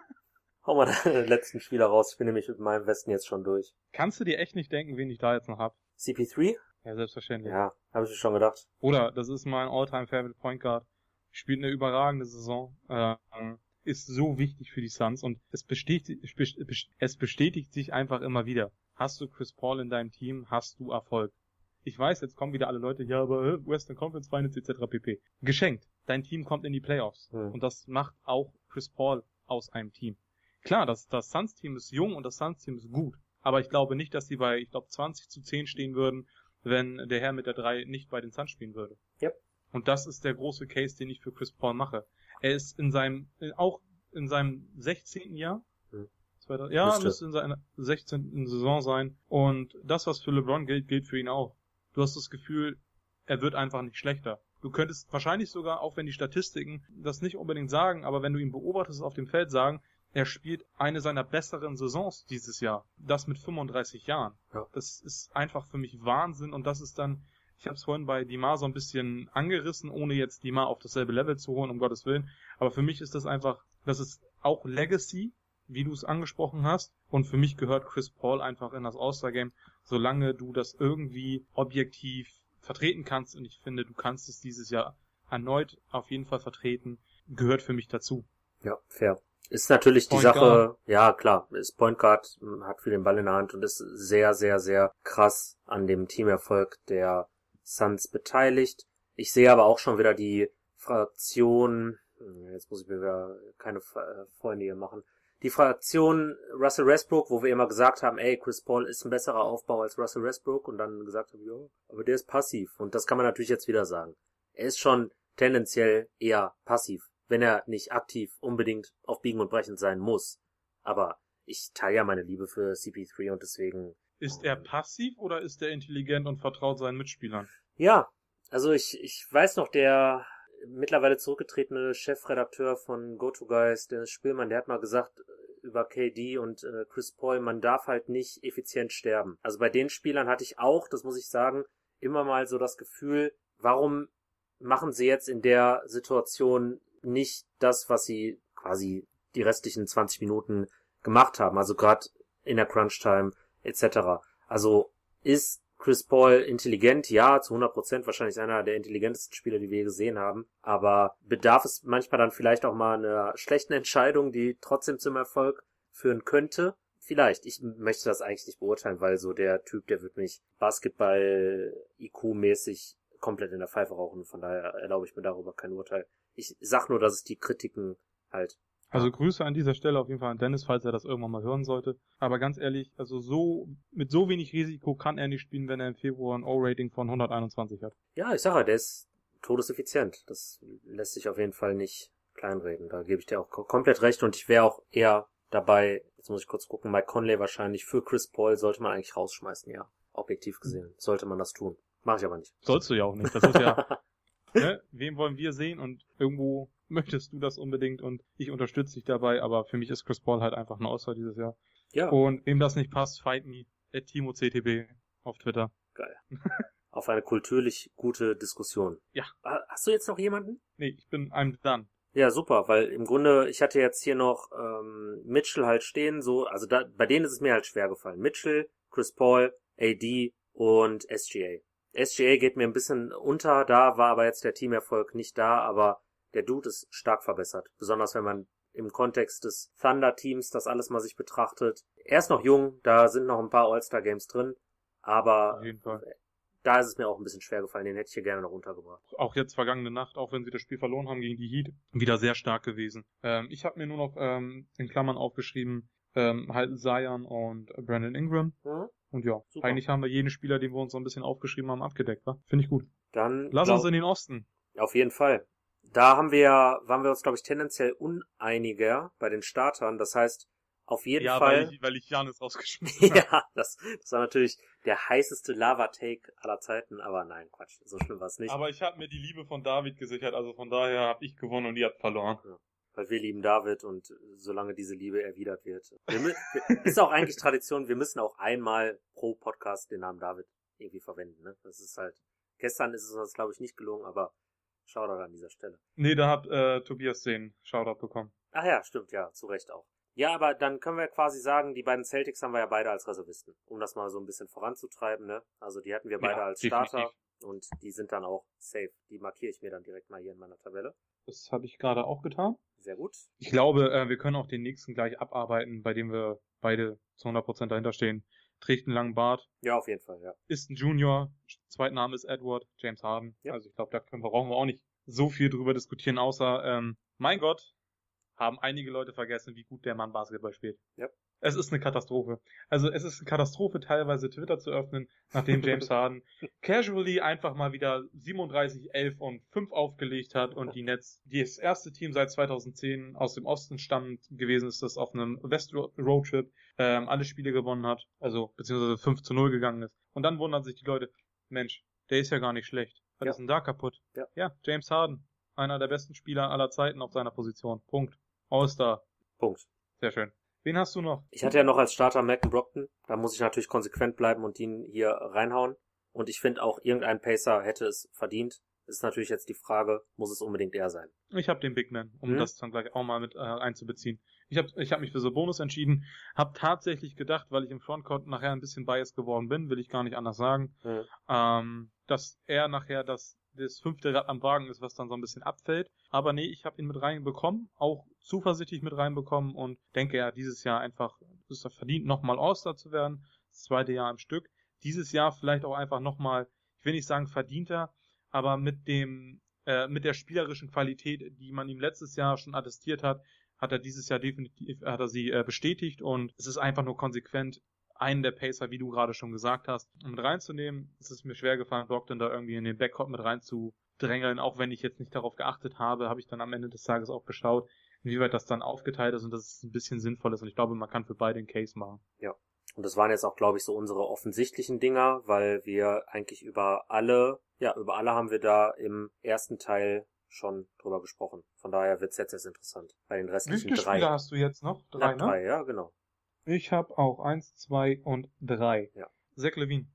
Hau mal deine letzten Spieler raus. Ich bin nämlich mit meinem Westen jetzt schon durch. Kannst du dir echt nicht denken, wen ich da jetzt noch hab? CP3? Ja, selbstverständlich. Ja, habe ich mir schon gedacht. Oder das ist mein All-Time-Favorite Point Guard. Spielt eine überragende Saison. Äh, ist so wichtig für die Suns und es bestätigt, es bestätigt sich einfach immer wieder. Hast du Chris Paul in deinem Team, hast du Erfolg. Ich weiß, jetzt kommen wieder alle Leute, ja, aber äh, Western Conference Finals etc. pp. Geschenkt. Dein Team kommt in die Playoffs. Hm. Und das macht auch Chris Paul aus einem Team. Klar, das, das Suns-Team ist jung und das Suns-Team ist gut. Aber ich glaube nicht, dass sie bei, ich glaube, 20 zu 10 stehen würden, wenn der Herr mit der 3 nicht bei den Suns spielen würde. Yep. Und das ist der große Case, den ich für Chris Paul mache. Er ist in seinem, auch in seinem 16. Jahr, Hm. Zweiter- ja, Müsste. müsste in seiner 16. Saison sein. Und das, was für LeBron gilt, gilt für ihn auch. Du hast das Gefühl, er wird einfach nicht schlechter. Du könntest wahrscheinlich sogar, auch wenn die Statistiken das nicht unbedingt sagen, aber wenn du ihn beobachtest auf dem Feld sagen, er spielt eine seiner besseren Saisons dieses Jahr. Das mit 35 Jahren. Ja. Das ist einfach für mich Wahnsinn und das ist dann, ich habe es vorhin bei Dimar so ein bisschen angerissen, ohne jetzt Dimar auf dasselbe Level zu holen, um Gottes Willen. Aber für mich ist das einfach, das ist auch Legacy, wie du es angesprochen hast. Und für mich gehört Chris Paul einfach in das All-Star-Game, solange du das irgendwie objektiv vertreten kannst. Und ich finde, du kannst es dieses Jahr erneut auf jeden Fall vertreten, gehört für mich dazu. Ja, fair. Ist natürlich die Point Sache, Guard. ja klar, ist Point Guard, m, hat viel den Ball in der Hand und ist sehr, sehr, sehr krass an dem Teamerfolg der Suns beteiligt. Ich sehe aber auch schon wieder die Fraktion, hm, jetzt muss ich mir wieder keine äh, Freunde hier machen, die Fraktion Russell Westbrook, wo wir immer gesagt haben, ey, Chris Paul ist ein besserer Aufbau als Russell Westbrook und dann gesagt haben, ja, aber der ist passiv. Und das kann man natürlich jetzt wieder sagen. Er ist schon tendenziell eher passiv, wenn er nicht aktiv unbedingt auf Biegen und Brechen sein muss. Aber ich teile ja meine Liebe für CP3 und deswegen, Ist er passiv oder ist er intelligent und vertraut seinen Mitspielern? ja, also ich, ich weiß noch, der mittlerweile zurückgetretene Chefredakteur von GoToGuys, Dennis Spielmann, der hat mal gesagt äh, über KD und äh, Chris Paul, man darf halt nicht effizient sterben. Also bei den Spielern hatte ich auch, das muss ich sagen, immer mal so das Gefühl, warum machen sie jetzt in der Situation nicht das, was sie quasi die restlichen 20 Minuten gemacht haben, also gerade in der Crunch-Time etc. Also ist Chris Paul intelligent? Ja, zu 100 Prozent wahrscheinlich einer der intelligentesten Spieler, die wir gesehen haben. Aber bedarf es manchmal dann vielleicht auch mal einer schlechten Entscheidung, die trotzdem zum Erfolg führen könnte? Vielleicht. Ich möchte das eigentlich nicht beurteilen, weil so der Typ, der wird mich Basketball-IQ-mäßig komplett in der Pfeife rauchen. Von daher erlaube ich mir darüber kein Urteil. Ich sag nur, dass es die Kritiken halt Also Grüße an dieser Stelle auf jeden Fall an Dennis, falls er das irgendwann mal hören sollte. Aber ganz ehrlich, also so, mit so wenig Risiko kann er nicht spielen, wenn er im Februar ein O-Rating von 121 hat. Ja, ich sage ja, der ist todeseffizient. Das lässt sich auf jeden Fall nicht kleinreden. Da gebe ich dir auch ko- komplett recht und ich wäre auch eher dabei, jetzt muss ich kurz gucken, Mike Conley wahrscheinlich für Chris Paul sollte man eigentlich rausschmeißen, ja. Objektiv gesehen sollte man das tun. Mache ich aber nicht. Sollst du ja auch nicht. Das ist ja, <laughs> ne, wem wollen wir sehen und irgendwo möchtest du das unbedingt und ich unterstütze dich dabei, aber für mich ist Chris Paul halt einfach eine Auswahl dieses Jahr. ja, Und wem das nicht passt, fight me. At Timo CTB auf Twitter. <laughs> auf eine kulturlich gute Diskussion. Ja. Ha- Hast du jetzt noch jemanden? Nee, ich bin I'm done. Ja, super, weil im Grunde, ich hatte jetzt hier noch ähm, Mitchell halt stehen, so, also da, bei denen ist es mir halt schwer gefallen. Mitchell, Chris Paul, AD und SGA. SGA geht mir ein bisschen unter, da war aber jetzt der Teamerfolg nicht da, aber der Dude ist stark verbessert. Besonders wenn man im Kontext des Thunder-Teams das alles mal sich betrachtet. Er ist noch jung, da sind noch ein paar All-Star-Games drin, aber da ist es mir auch ein bisschen schwer gefallen, den hätte ich hier gerne noch untergebracht. Auch jetzt vergangene Nacht, auch wenn sie das Spiel verloren haben gegen die Heat, wieder sehr stark gewesen. Ähm, ich habe mir nur noch ähm, in Klammern aufgeschrieben, ähm, halt Zion und Brandon Ingram. Mhm. Und ja, Super. eigentlich haben wir jeden Spieler, den wir uns so ein bisschen aufgeschrieben haben, abgedeckt, wa? Finde ich gut. Dann Lass uns in den Osten. Auf jeden Fall. Da haben wir ja, waren wir uns, glaube ich, tendenziell uneiniger bei den Startern. Das heißt, auf jeden ja, Fall. weil ich, weil ich Janis rausgeschmissen <laughs> habe. ja, das, das war natürlich der heißeste Lava-Take aller Zeiten, aber nein, Quatsch, so schlimm war es nicht. Aber ich habe mir die Liebe von David gesichert, also von daher habe ich gewonnen und ihr habt verloren. weil wir lieben David und solange diese Liebe erwidert wird. Wir, ist auch eigentlich Tradition, wir müssen auch einmal pro Podcast den Namen David irgendwie verwenden. Ne? Das ist halt, gestern ist es uns, glaube ich, nicht gelungen, aber Shoutout an dieser Stelle. Nee, da hat äh, Tobias den Shoutout bekommen. Ach ja, stimmt, ja, zu Recht auch. Ja, aber dann können wir quasi sagen, die beiden Celtics haben wir ja beide als Reservisten, um das mal so ein bisschen voranzutreiben, ne? Also die hatten wir beide Ja, als definitiv. Starter und die sind dann auch safe. Die markiere ich mir dann direkt mal hier in meiner Tabelle. Das habe ich gerade auch getan. Sehr gut. Ich glaube, äh, wir können auch den nächsten gleich abarbeiten, bei dem wir beide zu 100% dahinter stehen. Trägt einen langen Bart, Ja, auf jeden Fall, ja. ist ein Junior, Zweitname ist Edward, James Harden. Ja. Also ich glaube, da können wir, brauchen wir auch nicht so viel drüber diskutieren, außer, ähm, mein Gott, haben einige Leute vergessen, wie gut der Mann Basketball spielt. Ja. Es ist eine Katastrophe. Also es ist eine Katastrophe, teilweise Twitter zu öffnen, nachdem <laughs> James Harden casually einfach mal wieder 37, 11 und 5 aufgelegt hat und die Nets, die das erste Team seit 2010 aus dem Osten stammt gewesen ist, das auf einem West Roadtrip ähm, alle Spiele gewonnen hat, also beziehungsweise 5 zu 0 gegangen ist. Und dann wundern sich die Leute, Mensch, der ist ja gar nicht schlecht. Was Ja. ist denn da kaputt? Ja. ja, James Harden, einer der besten Spieler aller Zeiten auf seiner Position. Punkt. All-Star. Punkt. Sehr schön. Wen hast du noch? Ich hatte ja noch als Starter Malcolm Brockton. Da muss ich natürlich konsequent bleiben und ihn hier reinhauen. Und ich finde auch, irgendein Pacer hätte es verdient. Ist natürlich jetzt die Frage, muss es unbedingt er sein? Ich habe den Big Man, um Mhm. das dann gleich auch mal mit äh, einzubeziehen. Ich habe ich hab mich für so Bonus entschieden, habe tatsächlich gedacht, weil ich im Frontcourt nachher ein bisschen biased geworden bin, will ich gar nicht anders sagen, Mhm. ähm, dass er nachher das, das fünfte Rad am Wagen ist, was dann so ein bisschen abfällt. Aber nee, ich habe ihn mit reinbekommen, auch zuversichtlich mit reinbekommen und denke ja, dieses Jahr einfach ist er verdient, nochmal All-Star zu werden. Das zweite Jahr am Stück. Dieses Jahr vielleicht auch einfach nochmal, ich will nicht sagen verdienter, aber mit dem, äh, mit der spielerischen Qualität, die man ihm letztes Jahr schon attestiert hat, hat er dieses Jahr definitiv, hat er sie äh, bestätigt und es ist einfach nur konsequent, einen der Pacer, wie du gerade schon gesagt hast, mit reinzunehmen. Es ist mir schwer gefallen, Brockton da irgendwie in den Backcourt mit reinzudrängeln, auch wenn ich jetzt nicht darauf geachtet habe, habe ich dann am Ende des Tages auch geschaut, inwieweit das dann aufgeteilt ist und dass es ein bisschen sinnvoll ist und ich glaube, man kann für beide einen Case machen. Und das waren jetzt auch, glaube ich, so unsere offensichtlichen Dinger, weil wir eigentlich über alle, ja, über alle haben wir da im ersten Teil schon drüber gesprochen. Von daher wird's jetzt erst interessant. Bei den Wie restlichen viele drei. Spieler hast du jetzt noch? Drei, ne? drei, ja, genau. Ich habe auch eins, zwei und drei. Ja. Zach Levine.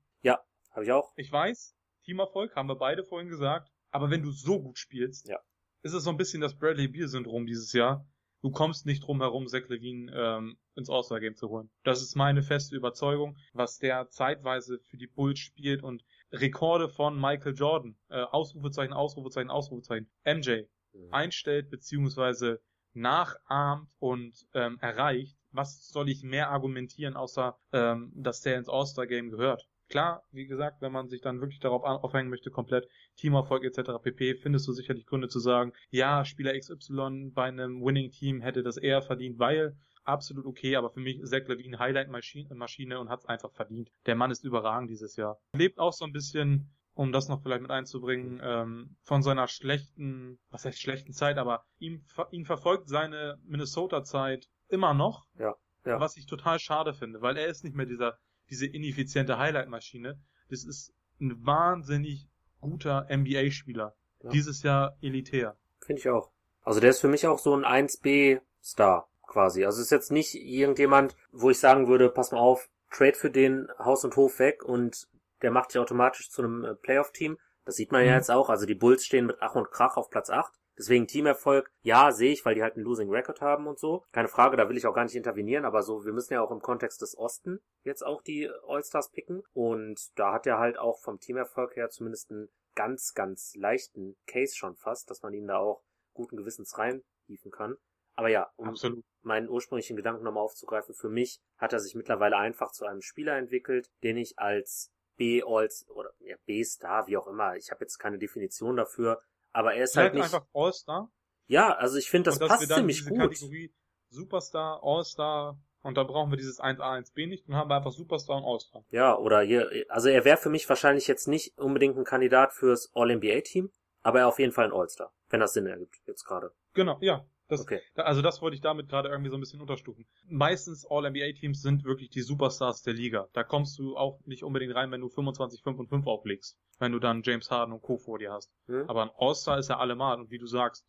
Habe ich auch. Ich weiß, Teamerfolg, haben wir beide vorhin gesagt, aber wenn du so gut spielst, Ja. ist es so ein bisschen das Bradley Beal-Syndrom dieses Jahr. Du kommst nicht drum herum, Zach Levine ähm, ins All-Star-Game zu holen. Das ist meine feste Überzeugung, was der zeitweise für die Bulls spielt und Rekorde von Michael Jordan, äh, Ausrufezeichen, Ausrufezeichen, Ausrufezeichen, MJ, Mhm. einstellt beziehungsweise nachahmt und ähm, erreicht, was soll ich mehr argumentieren, außer ähm, dass der ins All-Star-Game gehört? Klar, wie gesagt, wenn man sich dann wirklich darauf aufhängen möchte, komplett Teamerfolg etc. pp., findest du sicherlich Gründe zu sagen, ja, Spieler XY bei einem Winning-Team hätte das eher verdient, weil absolut okay, aber für mich Zach Levine Highlight-Maschine Maschine und hat es einfach verdient. Der Mann ist überragend dieses Jahr. Lebt auch so ein bisschen um das noch vielleicht mit einzubringen, ähm, von seiner schlechten, was heißt schlechten Zeit, aber ihm, ihn verfolgt seine Minnesota-Zeit immer noch, Ja, ja. was ich total schade finde, weil er ist nicht mehr dieser, diese ineffiziente Highlight-Maschine. Das ist ein wahnsinnig guter NBA-Spieler. Ja. Dieses Jahr elitär. Finde ich auch. Also der ist für mich auch so ein 1B-Star quasi. Also ist jetzt nicht irgendjemand, wo ich sagen würde, pass mal auf, trade für den Haus und Hof weg und der macht dich automatisch zu einem äh, Playoff-Team. Das sieht man ja Mhm. jetzt auch. Also die Bulls stehen mit Ach und Krach auf Platz 8. Deswegen Teamerfolg, ja, sehe ich, weil die halt einen Losing Record haben und so. Keine Frage, da will ich auch gar nicht intervenieren, aber so, wir müssen ja auch im Kontext des Osten jetzt auch die All-Stars picken. Und da hat er halt auch vom Teamerfolg her zumindest einen ganz, ganz leichten Case schon fast, dass man ihn da auch guten Gewissens reinhieven kann. Aber ja, um Absolut. meinen ursprünglichen Gedanken nochmal aufzugreifen, für mich hat er sich mittlerweile einfach zu einem Spieler entwickelt, den ich als B-Alls oder ja, B-Star, wie auch immer, ich habe jetzt keine Definition dafür, aber er ist halt Vielleicht nicht. einfach All-Star. Ja, also ich finde, das und dass passt ziemlich diese gut. Kategorie Superstar, All-Star und dann brauchen wir dieses 1A, 1B nicht, dann haben wir einfach Superstar und All-Star. Ja, oder hier, also er wäre für mich wahrscheinlich jetzt nicht unbedingt ein Kandidat fürs All-NBA-Team, aber er auf jeden Fall ein All-Star, wenn das Sinn ergibt, jetzt gerade. Genau, ja. Das, Okay. Also das wollte ich damit gerade irgendwie so ein bisschen unterstufen. Meistens All-NBA-Teams sind wirklich die Superstars der Liga. Da kommst du auch nicht unbedingt rein, wenn du 25, 5 und 5 auflegst. Wenn du dann James Harden und Co. vor dir hast. Hm? Aber ein All-Star ist ja allemal. Und wie du sagst,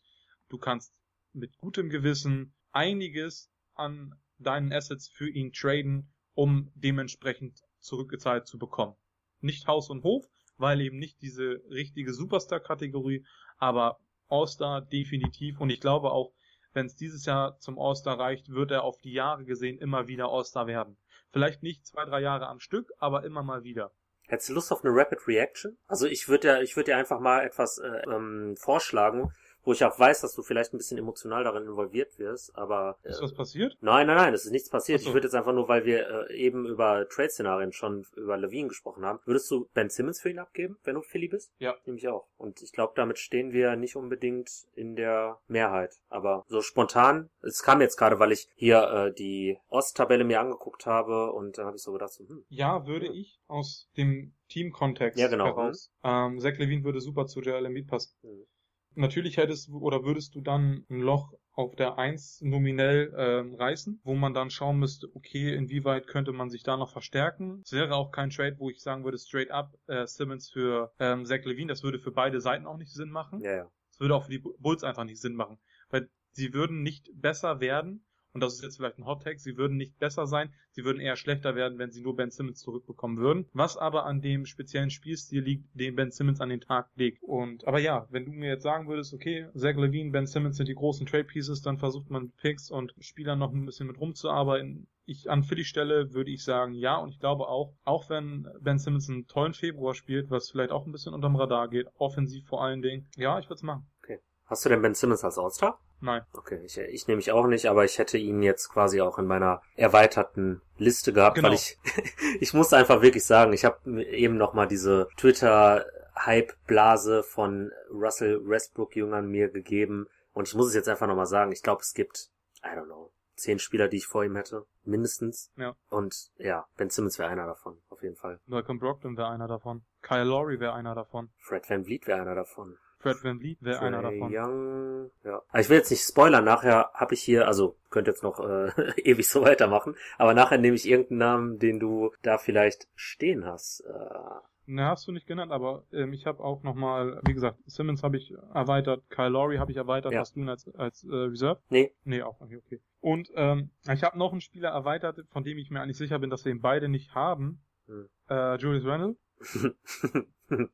du kannst mit gutem Gewissen einiges an deinen Assets für ihn traden, um dementsprechend zurückgezahlt zu bekommen. Nicht Haus und Hof, weil eben nicht diese richtige Superstar-Kategorie, aber All-Star definitiv. Und ich glaube auch, wenn es dieses Jahr zum All-Star reicht, wird er auf die Jahre gesehen immer wieder All-Star werden. Vielleicht nicht zwei, drei Jahre am Stück, aber immer mal wieder. Hättest du Lust auf eine Rapid Reaction? Also ich würde ja, ich würde dir einfach mal etwas äh, ähm, vorschlagen, wo ich auch weiß, dass du vielleicht ein bisschen emotional darin involviert wirst, aber äh, Ist was passiert? nein, nein, nein, es ist nichts passiert. So. Ich würde jetzt einfach nur, weil wir äh, eben über Trade-Szenarien schon über Levine gesprochen haben, würdest du Ben Simmons für ihn abgeben, wenn du Philly bist? Ja. Nämlich auch. Und ich glaube, damit stehen wir nicht unbedingt in der Mehrheit. Aber so spontan, es kam jetzt gerade, weil ich hier äh, die Osttabelle mir angeguckt habe und dann habe ich so gedacht, so, hm, Ja, würde ich aus dem Teamkontext Ja, genau. heraus. Ähm, Zach Levine würde super zu Joel Embiid passen. Mhm. Natürlich hättest du oder würdest du dann ein Loch auf der 1 nominell ähm, reißen, wo man dann schauen müsste, okay, inwieweit könnte man sich da noch verstärken. Es wäre auch kein Trade, wo ich sagen würde, straight up äh, Simmons für ähm, Zach Levine. Das würde für beide Seiten auch nicht Sinn machen. ja, ja. Es würde auch für die Bulls einfach nicht Sinn machen, weil sie würden nicht besser werden und das ist jetzt vielleicht ein Hot Take, sie würden nicht besser sein, sie würden eher schlechter werden, wenn sie nur Ben Simmons zurückbekommen würden. Was aber an dem speziellen Spielstil liegt, den Ben Simmons an den Tag legt. Und aber ja, wenn du mir jetzt sagen würdest, okay, Zach Levine, Ben Simmons sind die großen Trade Pieces, dann versucht man Picks und Spielern noch ein bisschen mit rumzuarbeiten. Ich an Philly Stelle würde ich sagen, ja, und ich glaube auch, auch wenn Ben Simmons einen tollen Februar spielt, was vielleicht auch ein bisschen unterm Radar geht, offensiv vor allen Dingen, ja, ich würde es machen. Okay. Hast du denn Ben Simmons als All-Star? Nein. Okay, ich, ich nehme mich auch nicht, aber ich hätte ihn jetzt quasi auch in meiner erweiterten Liste gehabt, Genau. weil ich <laughs> ich muss einfach wirklich sagen, ich habe eben noch mal diese Twitter Hype Blase von Russell Westbrook Jüngern mir gegeben und ich muss es jetzt einfach noch mal sagen, ich glaube, es gibt I don't know, zehn Spieler, die ich vor ihm hätte, mindestens. Ja. Und ja, Ben Simmons wäre einer davon, auf jeden Fall. Malcolm Brogdon wäre einer davon. Kyle Lowry wäre einer davon. Fred Van Vliet wäre einer davon. Fred Van Vliet wäre einer davon. Young, ja. Aber ich will jetzt nicht spoilern, nachher habe ich hier, also könnt jetzt noch äh, <laughs> ewig so weitermachen, aber nachher nehme ich irgendeinen Namen, den du da vielleicht stehen hast. Äh, Ne, hast du nicht genannt, aber ähm, ich habe auch nochmal, wie gesagt, Simmons habe ich erweitert, Kyle Lowry habe ich erweitert, Ja. hast du ihn als, als äh, Reserve? nee, Nee, auch nicht, okay. Und ähm, ich habe noch einen Spieler erweitert, von dem ich mir eigentlich sicher bin, dass wir ihn beide nicht haben. Hm. Äh, Julius Randle. <laughs>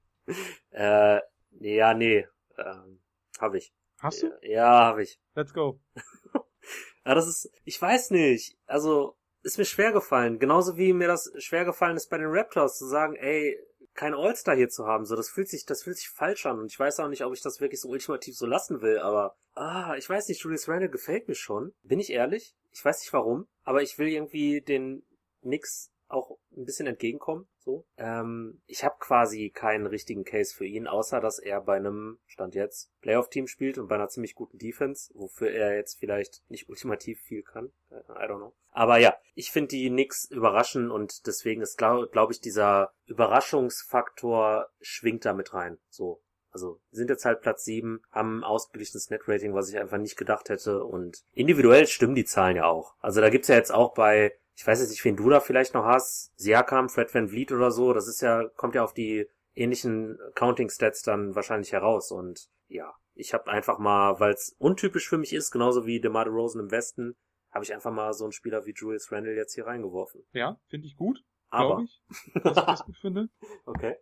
äh, ja, nee, ähm, habe ich. Hast du? Ja, habe ich. Let's go. <laughs> Ja, das ist, ich weiß nicht, also ist mir schwer gefallen, genauso wie mir das schwer gefallen ist bei den Raptors zu sagen, ey, kein All-Star hier zu haben, so das fühlt sich, das fühlt sich falsch an und ich weiß auch nicht, ob ich das wirklich so <laughs> ultimativ so lassen will, aber ah, ich weiß nicht, Julius Randle gefällt mir schon, bin ich ehrlich, ich weiß nicht warum, aber ich will irgendwie den Knicks auch ein bisschen entgegenkommen, so. Ähm, ich habe quasi keinen richtigen Case für ihn, außer dass er bei einem Stand jetzt Playoff-Team spielt und bei einer ziemlich guten Defense, wofür er jetzt vielleicht nicht <laughs> ultimativ viel kann. Äh, I don't know. Aber ja, ich finde die Knicks überraschen und deswegen ist, glaube glaub ich, dieser Überraschungsfaktor schwingt da mit rein. So. Also sind jetzt halt Platz 7, haben ein ausgeglichenes Netrating, was ich einfach nicht gedacht hätte. Und individuell stimmen die Zahlen ja auch. Also da gibt's ja jetzt auch bei, ich weiß jetzt nicht, wen du da vielleicht noch hast, Siakam, Fred Van Vliet oder so, das ist ja, kommt ja auf die ähnlichen Counting-Stats dann wahrscheinlich heraus. Und ja, ich habe einfach mal, weil es untypisch für mich ist, genauso wie DeMar DeRozan im Westen, habe ich einfach mal so einen Spieler wie Julius Randle jetzt hier reingeworfen. Ja, finde ich gut, Aber, glaube ich, dass ich das gut finde. <laughs> okay.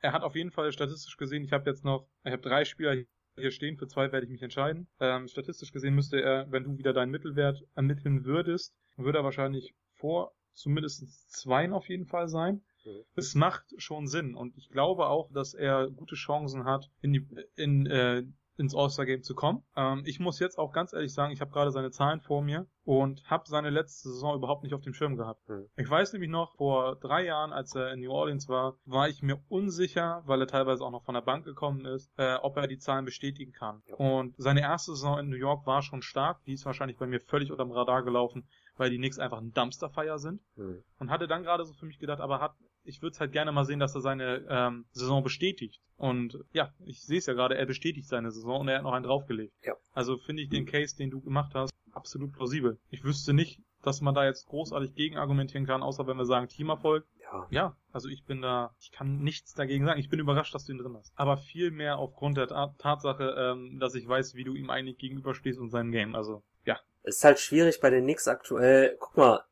Er hat auf jeden Fall statistisch gesehen, ich habe jetzt noch, ich habe drei Spieler hier stehen, für zwei werde ich mich entscheiden. Ähm, statistisch gesehen müsste er, wenn du wieder deinen Mittelwert ermitteln würdest, würde er wahrscheinlich vor zumindest zwei auf jeden Fall sein. Mhm. Es macht schon Sinn und ich glaube auch, dass er gute Chancen hat, in die, in, äh, ins All-Star-Game zu kommen. Ähm, ich muss jetzt auch ganz ehrlich sagen, ich habe gerade seine Zahlen vor mir und habe seine letzte Saison überhaupt nicht auf dem Schirm gehabt. Mhm. Ich weiß nämlich noch, vor drei Jahren, als er in New Orleans war, war ich mir unsicher, weil er teilweise auch noch von der Bank gekommen ist, äh, ob er die Zahlen bestätigen kann. Ja. Und seine erste Saison in New York war schon stark. Die ist wahrscheinlich bei mir völlig unterm Radar gelaufen, weil die Knicks einfach ein Dumpsterfire sind. Hm. Und hatte dann gerade so für mich gedacht, aber hat, ich würde es halt gerne mal sehen, dass er seine ähm, Saison bestätigt. Und ja, ich sehe es ja gerade, er bestätigt seine Saison und er hat noch einen draufgelegt. Ja. Also finde ich den Case, den du gemacht hast, absolut plausibel. Ich wüsste nicht, dass man da jetzt großartig gegen argumentieren kann, außer wenn wir sagen Teamerfolg. Ja. Ja, also ich bin da, ich kann nichts dagegen sagen. Ich bin überrascht, dass du ihn drin hast. Aber viel mehr aufgrund der Ta Tatsache, ähm, dass ich weiß, wie du ihm eigentlich gegenüberstehst und seinem Game. Also, ist halt schwierig bei den Knicks aktuell. Guck mal,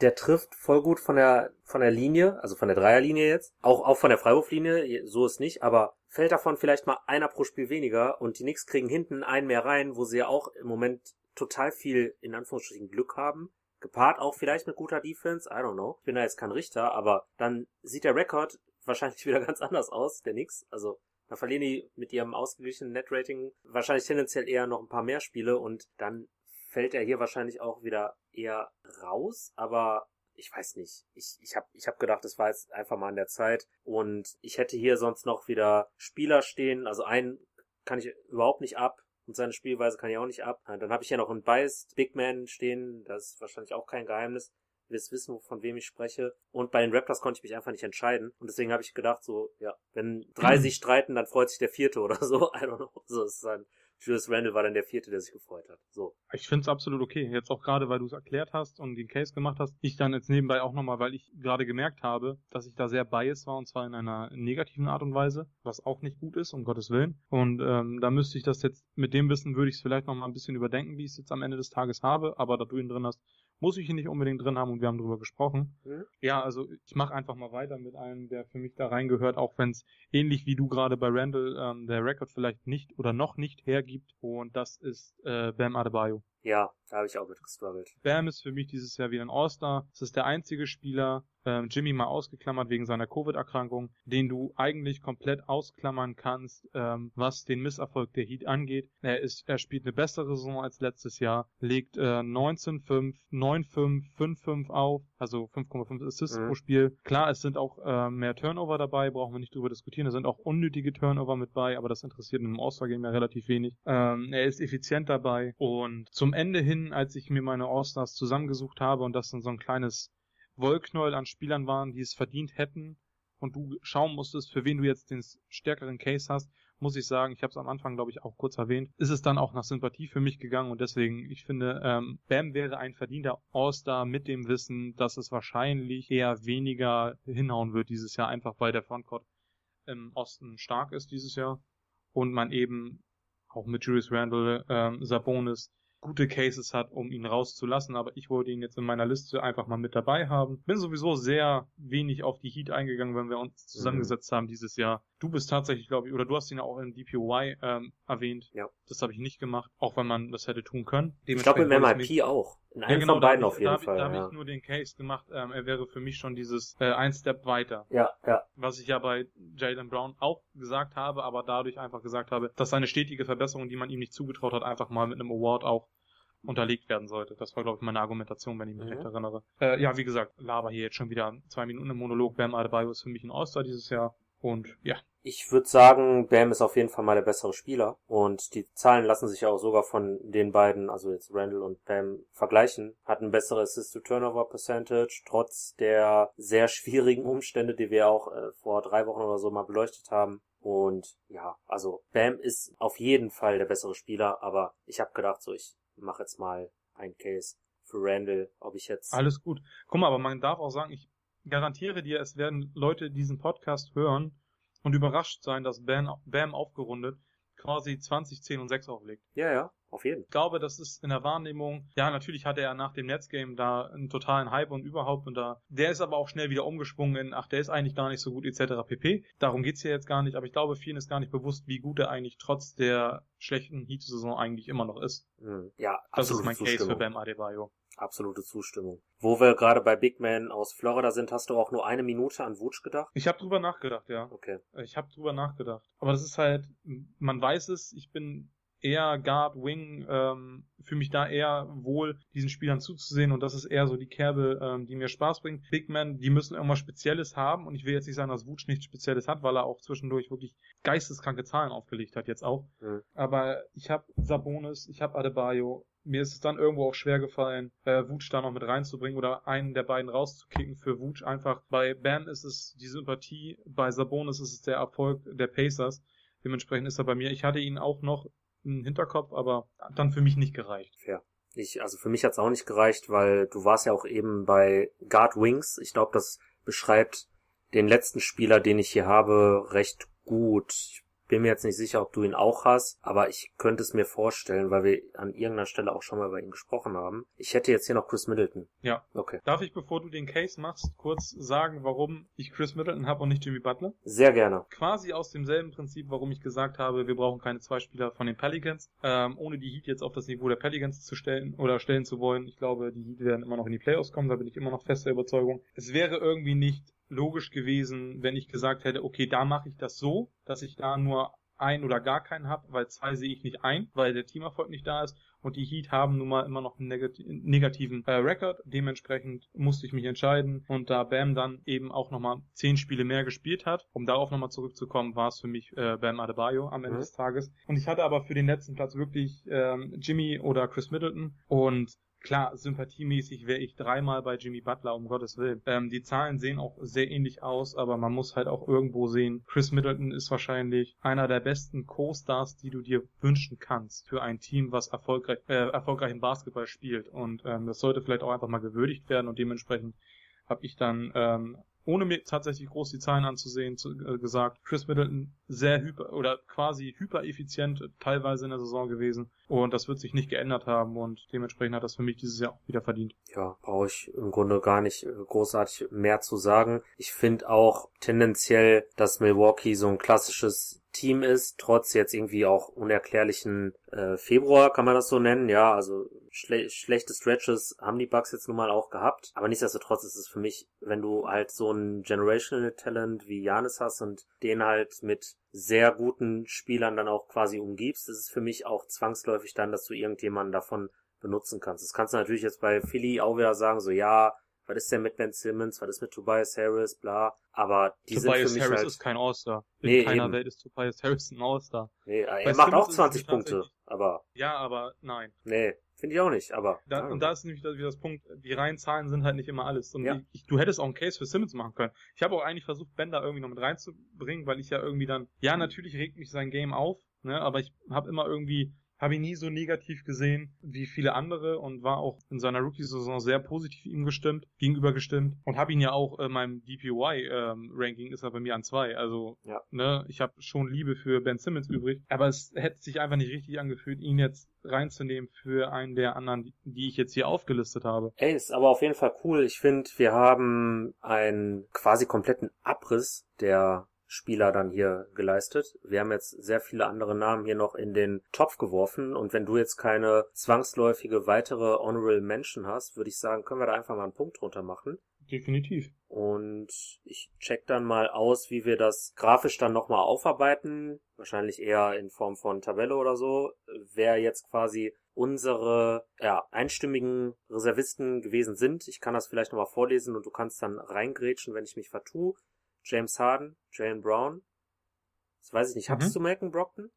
der trifft voll gut von der von der Linie, also von der Dreierlinie jetzt, auch auch von der Freiwurflinie, so ist nicht, aber fällt davon vielleicht mal einer pro Spiel weniger und die Knicks kriegen hinten einen mehr rein, wo sie ja auch im Moment total viel in Anführungsstrichen Glück haben. Gepaart auch vielleicht mit guter Defense, I don't know. Ich bin da jetzt kein Richter, aber dann sieht der Rekord wahrscheinlich <laughs> wieder ganz anders aus, der Knicks. Also dann verlieren die mit ihrem ausgeglichenen Netrating wahrscheinlich tendenziell eher noch ein paar mehr Spiele und dann fällt er hier wahrscheinlich auch wieder eher raus, aber ich weiß nicht. Ich, ich habe ich hab gedacht, es war jetzt einfach mal an der Zeit und ich hätte hier sonst noch wieder Spieler stehen, also einen kann ich überhaupt nicht ab und seine Spielweise kann ich auch nicht ab. Dann habe ich hier noch einen Biased Big Man stehen, das ist wahrscheinlich auch kein Geheimnis. Wisst wissen, von wem ich spreche. Und bei den Raptors konnte ich mich einfach nicht entscheiden. Und deswegen habe ich gedacht, so, ja, wenn drei <clears throat> sich streiten, dann freut sich der vierte oder so. <laughs> I don't know. So, es ist ein Julius Randle war dann der vierte, der sich gefreut hat. So. Ich finde es absolut okay. Jetzt auch gerade, weil du es erklärt hast und den Case gemacht hast. Ich dann jetzt nebenbei auch nochmal, weil ich gerade gemerkt habe, dass ich da sehr biased war und zwar in einer negativen Art und Weise, was auch nicht gut ist, um Gottes Willen. Und ähm, da müsste ich das jetzt, mit dem Wissen würde ich es vielleicht nochmal ein bisschen überdenken, wie ich es jetzt am Ende des Tages habe, aber da du ihn drin hast, muss ich ihn nicht unbedingt drin haben und wir haben drüber gesprochen. Mhm. Ja, also ich mache einfach mal weiter mit einem, der für mich da reingehört, auch wenn es ähnlich wie du gerade bei Randall ähm, der Rekord vielleicht nicht oder noch nicht hergibt und das ist äh, Bam Adebayo. Ja, da habe ich auch mit gestruggelt. Bam ist für mich dieses Jahr wieder ein All-Star. Es ist der einzige Spieler, ähm, Jimmy mal ausgeklammert wegen seiner Covid-Erkrankung, den du eigentlich komplett ausklammern kannst, ähm, was den Misserfolg der Heat angeht. Er ist, er spielt eine bessere Saison als letztes Jahr, legt äh, 19,5, 9,5, 5,5 auf, also 5,5 Assists mhm. pro Spiel. Klar, es sind auch äh, mehr Turnover dabei, brauchen wir nicht drüber diskutieren. Es sind auch unnötige Turnover mit bei, aber das interessiert in einem All-Star-Game ja relativ wenig. Ähm, er ist effizient dabei und zum Ende hin, als ich mir meine All-Stars zusammengesucht habe und das dann so ein kleines Wollknäuel an Spielern waren, die es verdient hätten und du schauen musstest, für wen du jetzt den stärkeren Case hast, muss ich sagen, ich habe es am Anfang, glaube ich, auch kurz erwähnt, ist es dann auch nach Sympathie für mich gegangen und deswegen, ich finde, ähm, Bam wäre ein verdienter All-Star mit dem Wissen, dass es wahrscheinlich eher weniger hinhauen wird dieses Jahr, einfach weil der Frontcourt im Osten stark ist dieses Jahr und man eben auch mit Julius Randle, ähm, Sabonis gute Cases hat, um ihn rauszulassen, aber ich wollte ihn jetzt in meiner Liste einfach mal mit dabei haben. Bin sowieso sehr wenig auf die Heat eingegangen, wenn wir uns zusammengesetzt mhm. haben dieses Jahr. Du bist tatsächlich, glaube ich, oder du hast ihn ja auch in DPOY ähm, erwähnt. Ja. Das habe ich nicht gemacht, auch wenn man das hätte tun können. Ich glaube im MIP auch. In einem ja, genau, von beiden auf jeden da, Fall. Da habe ich nur den Case gemacht, ähm, er wäre für mich schon dieses äh, ein Step weiter. Ja, ja. Was ich ja bei Jalen Brown auch gesagt habe, aber dadurch einfach gesagt habe, dass seine stetige Verbesserung, die man ihm nicht zugetraut hat, einfach mal mit einem Award auch unterlegt werden sollte. Das war, glaube ich, meine Argumentation, wenn ich mich mhm. recht erinnere. Äh, ja, wie gesagt, laber hier jetzt schon wieder zwei Minuten im Monolog. Bam Adebayo ist für mich ein All-Star dieses Jahr. Und ja. Ich würde sagen, Bam ist auf jeden Fall mal der bessere Spieler. Und die Zahlen lassen sich ja auch sogar von den beiden, also jetzt Randall und Bam, vergleichen. Hat ein besseres Assist-to-Turnover-Percentage, trotz der sehr schwierigen Umstände, die wir auch äh, vor drei Wochen oder so mal beleuchtet haben. Und ja, also Bam ist auf jeden Fall der bessere Spieler, aber ich habe gedacht, so ich mache jetzt mal ein Case für Randall, ob ich jetzt. Alles gut. Guck mal, aber man darf auch sagen, ich garantiere dir, es werden Leute diesen Podcast hören und überrascht sein, dass Bam, Bam aufgerundet quasi 20, 10 und 6 auflegt. Ja, ja, auf jeden. Ich glaube, das ist in der Wahrnehmung, ja, natürlich hatte er nach dem Netzgame da einen totalen Hype und überhaupt und da, der ist aber auch schnell wieder umgesprungen in, ach, der ist eigentlich gar nicht so gut etc. pp. Darum geht's hier jetzt gar nicht, aber ich glaube, vielen ist gar nicht bewusst, wie gut er eigentlich trotz der schlechten Heat-Saison eigentlich immer noch ist. Hm, ja, Das ist mein Case für Bam Adebayo. Absolute Zustimmung. Wo wir gerade bei Big Man aus Florida sind, hast du auch nur eine Minute an Wutsch gedacht? Ich habe drüber nachgedacht, ja. Okay. Ich habe drüber nachgedacht. Aber das ist halt, man weiß es, ich bin eher Guard, Wing, ähm, fühle mich da eher wohl, diesen Spielern zuzusehen und das ist eher so die Kerbe, ähm, die mir Spaß bringt. Big Men, die müssen irgendwas Spezielles haben und ich will jetzt nicht sagen, dass Wutsch nichts Spezielles hat, weil er auch zwischendurch wirklich geisteskranke Zahlen aufgelegt hat jetzt auch. Mhm. Aber ich habe Sabonis, ich habe Adebayo, mir ist es dann irgendwo auch schwer gefallen, äh, Wutsch da noch mit reinzubringen oder einen der beiden rauszukicken für Wutsch. Einfach bei Bam ist es die Sympathie, bei Sabonis ist es der Erfolg der Pacers. Dementsprechend ist er bei mir. Ich hatte ihn auch noch im Hinterkopf, aber hat dann für mich nicht gereicht. Ja. Ich, also für mich hat's auch nicht gereicht, weil du warst ja auch eben bei Guard Wings. Ich glaube, das beschreibt den letzten Spieler, den ich hier habe, recht gut. Ich bin mir jetzt nicht sicher, ob du ihn auch hast, aber ich könnte es mir vorstellen, weil wir an irgendeiner Stelle auch schon mal über ihn gesprochen haben. Ich hätte jetzt hier noch Chris Middleton. Ja. Okay. Darf ich, bevor du den Case machst, kurz sagen, warum ich Chris Middleton habe und nicht Jimmy Butler? Sehr gerne. Quasi aus demselben Prinzip, warum ich gesagt habe, wir brauchen keine zwei Spieler von den Pelicans, ähm, ohne die Heat jetzt auf das Niveau der Pelicans zu stellen oder stellen zu wollen. Ich glaube, die Heat werden immer noch in die Playoffs kommen, da bin ich immer noch fester Überzeugung. Es wäre irgendwie nicht logisch gewesen, wenn ich gesagt hätte, okay, da mache ich das so, dass ich da nur ein oder gar keinen habe, weil zwei sehe ich nicht ein, weil der Teamerfolg nicht da ist und die Heat haben nun mal immer noch einen negativen äh, Rekord. Dementsprechend musste ich mich entscheiden und da Bam dann eben auch nochmal zehn Spiele mehr gespielt hat, um darauf nochmal zurückzukommen, war es für mich äh, Bam Adebayo am Ende mhm. des Tages. Und ich hatte aber für den letzten Platz wirklich ähm, Jimmy oder Chris Middleton und klar, sympathiemäßig wäre ich dreimal bei Jimmy Butler, um Gottes Willen. Ähm, die Zahlen sehen auch sehr ähnlich aus, aber man muss halt auch irgendwo sehen, Chris Middleton ist wahrscheinlich einer der besten Co-Stars, die du dir wünschen kannst für ein Team, was erfolgreich, äh, erfolgreichen Basketball spielt. Und ähm, das sollte vielleicht auch einfach mal gewürdigt werden und dementsprechend habe ich dann ähm, ohne mir tatsächlich groß die Zahlen anzusehen, zu, äh, gesagt, Chris Middleton sehr hyper oder quasi hypereffizient teilweise in der Saison gewesen und das wird sich nicht geändert haben und dementsprechend hat das für mich dieses Jahr auch wieder verdient. Ja, brauche ich im Grunde gar nicht äh, großartig mehr zu sagen. Ich finde auch tendenziell, dass Milwaukee so ein klassisches Team ist, trotz jetzt irgendwie auch unerklärlichen äh, Februar, kann man das so nennen, ja, also schle schlechte Stretches haben die Bucks jetzt nun mal auch gehabt, aber nichtsdestotrotz ist es für mich, wenn du halt so ein Generational Talent wie Janis hast und den halt mit sehr guten Spielern dann auch quasi umgibst, ist es für mich auch zwangsläufig dann, dass du irgendjemanden davon benutzen kannst. Das kannst du natürlich jetzt bei Philly auch wieder sagen, so ja, was ist denn mit Ben Simmons, was ist mit Tobias Harris, bla. Aber die Tobias sind für mich Harris halt, ist kein All-Star. In Nee, keiner eben. Welt ist Tobias Harris ein All-Star. nee, er Bei macht Simmons auch ist es 20 Punkte, aber Ja, aber nein. nee, finde ich auch nicht, aber Da, und da ist nämlich wieder das Punkt, die reinen Zahlen sind halt nicht immer alles. Und Ja. ich, du hättest auch einen Case für Simmons machen können. Ich habe auch eigentlich versucht, Ben da irgendwie noch mit reinzubringen, weil ich ja irgendwie dann, ja, natürlich regt mich sein Game auf, ne, aber ich habe immer irgendwie, habe ihn nie so negativ gesehen wie viele andere und war auch in seiner Rookie-Saison sehr positiv ihm gestimmt, gegenüber gestimmt und habe ihn ja auch in meinem DPY-Ranking ist er bei mir an zwei. Also, Ja. ne, ich habe schon Liebe für Ben Simmons übrig, aber es hätte sich einfach nicht richtig angefühlt, ihn jetzt reinzunehmen für einen der anderen, die ich jetzt hier aufgelistet habe. Ey, ist aber auf jeden Fall cool. Ich finde, wir haben einen quasi kompletten Abriss der Spieler dann hier geleistet. Wir haben jetzt sehr viele andere Namen hier noch in den Topf geworfen und wenn du jetzt keine zwangsläufige weitere Honorable Mention hast, würde ich sagen, können wir da einfach mal einen Punkt drunter machen. Definitiv. Und ich check dann mal aus, wie wir das grafisch dann nochmal aufarbeiten. Wahrscheinlich eher in Form von Tabelle oder so. Wer jetzt quasi unsere ja, einstimmigen Reservisten gewesen sind. Ich kann das vielleicht nochmal vorlesen und du kannst dann reingrätschen, wenn ich mich vertue. James Harden, Jalen Brown. Das weiß ich nicht. Hattest Mhm. du Malcolm Brockton?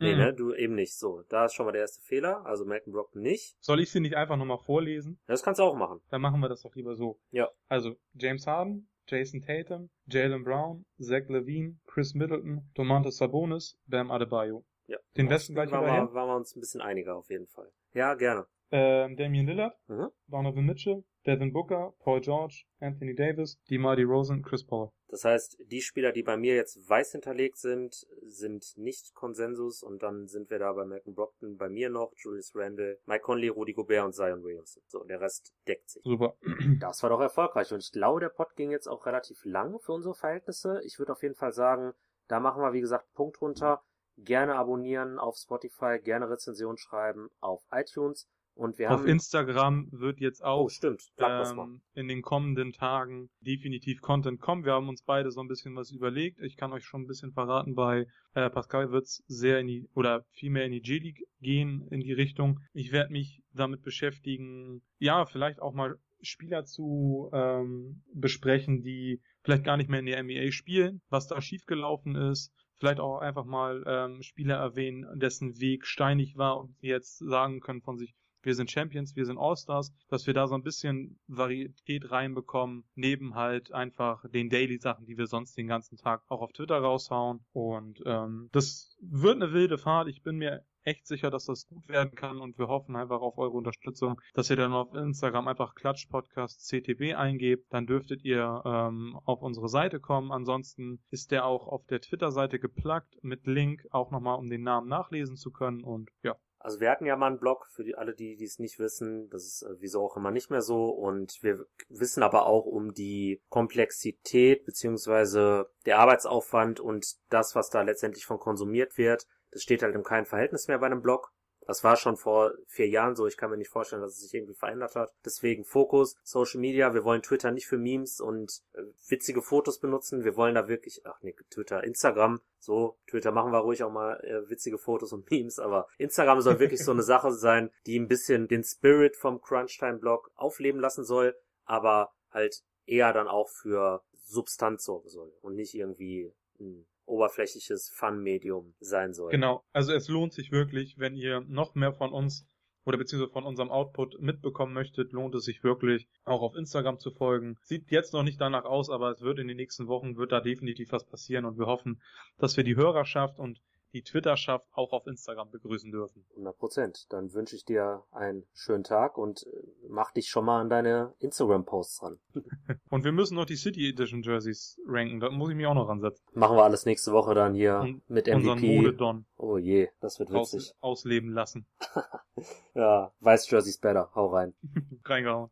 Nee, Mhm. ne? Du eben nicht. So, da ist schon mal der erste Fehler. Also Malcolm Brockton nicht. Soll ich sie nicht einfach nochmal vorlesen? Das kannst du auch machen. Dann machen wir das doch lieber so. Ja. Also, James Harden, Jason Tatum, Jalen Brown, Zach Levine, Chris Middleton, Domantas Sabonis, Bam Adebayo. Ja. Den Westen gleich waren wir, hin. waren wir uns ein bisschen einiger auf jeden Fall. Ja, gerne. Ähm, Damian Lillard, Mhm. Donovan Mitchell, Devin Booker, Paul George, Anthony Davis, DeMar DeRozan, Chris Paul. Das heißt, die Spieler, die bei mir jetzt weiß hinterlegt sind, sind nicht Konsensus und dann sind wir da bei Malcolm Brockton, bei mir noch Julius Randle, Mike Conley, Rudy Gobert und Zion Williamson. So, der Rest deckt sich. Super. <clears throat> Das war doch erfolgreich und ich glaube, der Pod ging jetzt auch relativ lang für unsere Verhältnisse. Ich würde auf jeden Fall sagen, da machen wir, wie gesagt, Punkt runter. Gerne abonnieren auf Spotify, gerne Rezension schreiben auf iTunes und wir Auf haben... Instagram wird jetzt auch oh, stimmt. Ähm, in den kommenden Tagen definitiv Content kommen. Wir haben uns beide so ein bisschen was überlegt. Ich kann euch schon ein bisschen verraten, bei äh, Pascal wird's sehr in die oder vielmehr in die G-League gehen in die Richtung. Ich werde mich damit beschäftigen, ja, vielleicht auch mal Spieler zu ähm, besprechen, die vielleicht gar nicht mehr in der NBA spielen, was da schiefgelaufen ist. Vielleicht auch einfach mal ähm, Spieler erwähnen, dessen Weg steinig war und jetzt sagen können von sich, wir sind Champions, wir sind All-Stars, dass wir da so ein bisschen Varietät reinbekommen, neben halt einfach den Daily-Sachen, die wir sonst den ganzen Tag auch auf Twitter raushauen. Und ähm, das wird eine wilde Fahrt. Ich bin mir echt sicher, dass das gut werden kann und wir hoffen einfach auf eure Unterstützung, dass ihr dann auf Instagram einfach Klatsch Podcast CTB eingebt, dann dürftet ihr ähm, auf unsere Seite kommen. Ansonsten ist der auch auf der Twitter-Seite geplagt mit Link, auch nochmal um den Namen nachlesen zu können und ja. Also wir hatten ja mal einen Blog für die, alle, die die es nicht wissen. Das ist äh, wieso auch immer nicht mehr so. Und wir wissen aber auch um die Komplexität beziehungsweise der Arbeitsaufwand und das, was da letztendlich von konsumiert wird. Das steht halt in keinem Verhältnis mehr bei einem Blog. Das war schon vor vier Jahren so. Ich kann mir nicht vorstellen, dass es sich irgendwie verändert hat. Deswegen Fokus, Social Media. Wir wollen Twitter nicht für Memes und äh, witzige Fotos benutzen. Wir wollen da wirklich, ach nee, Twitter, Instagram. So, Twitter machen wir ruhig auch mal äh, witzige Fotos und <laughs> Memes, aber Instagram soll wirklich so eine Sache sein, die ein bisschen den Spirit vom Crunchtime-Blog aufleben lassen soll, aber halt eher dann auch für Substanz sorgen soll und nicht irgendwie ein oberflächliches Fun-Medium sein soll. Genau, also es lohnt sich wirklich, wenn ihr noch mehr von uns oder beziehungsweise von unserem Output mitbekommen möchtet, lohnt es sich wirklich, auch auf Instagram zu folgen. Sieht jetzt noch nicht danach aus, aber es wird in den nächsten Wochen, wird da definitiv was passieren und wir hoffen, dass wir die Hörerschaft und die Twitterschaft auch auf Instagram begrüßen dürfen. 100 Prozent. Dann wünsche ich dir einen schönen Tag und äh, mach dich schon mal an deine Instagram-Posts ran. <laughs> und wir müssen noch die City Edition Jerseys ranken. Da muss ich mich auch noch ransetzen. Machen wir alles nächste Woche dann hier und mit MVP. Modedon. Oh je, das wird witzig. Aus, ausleben lassen. <laughs> ja, Weiß Jerseys better. Hau rein. <laughs> Reingehauen.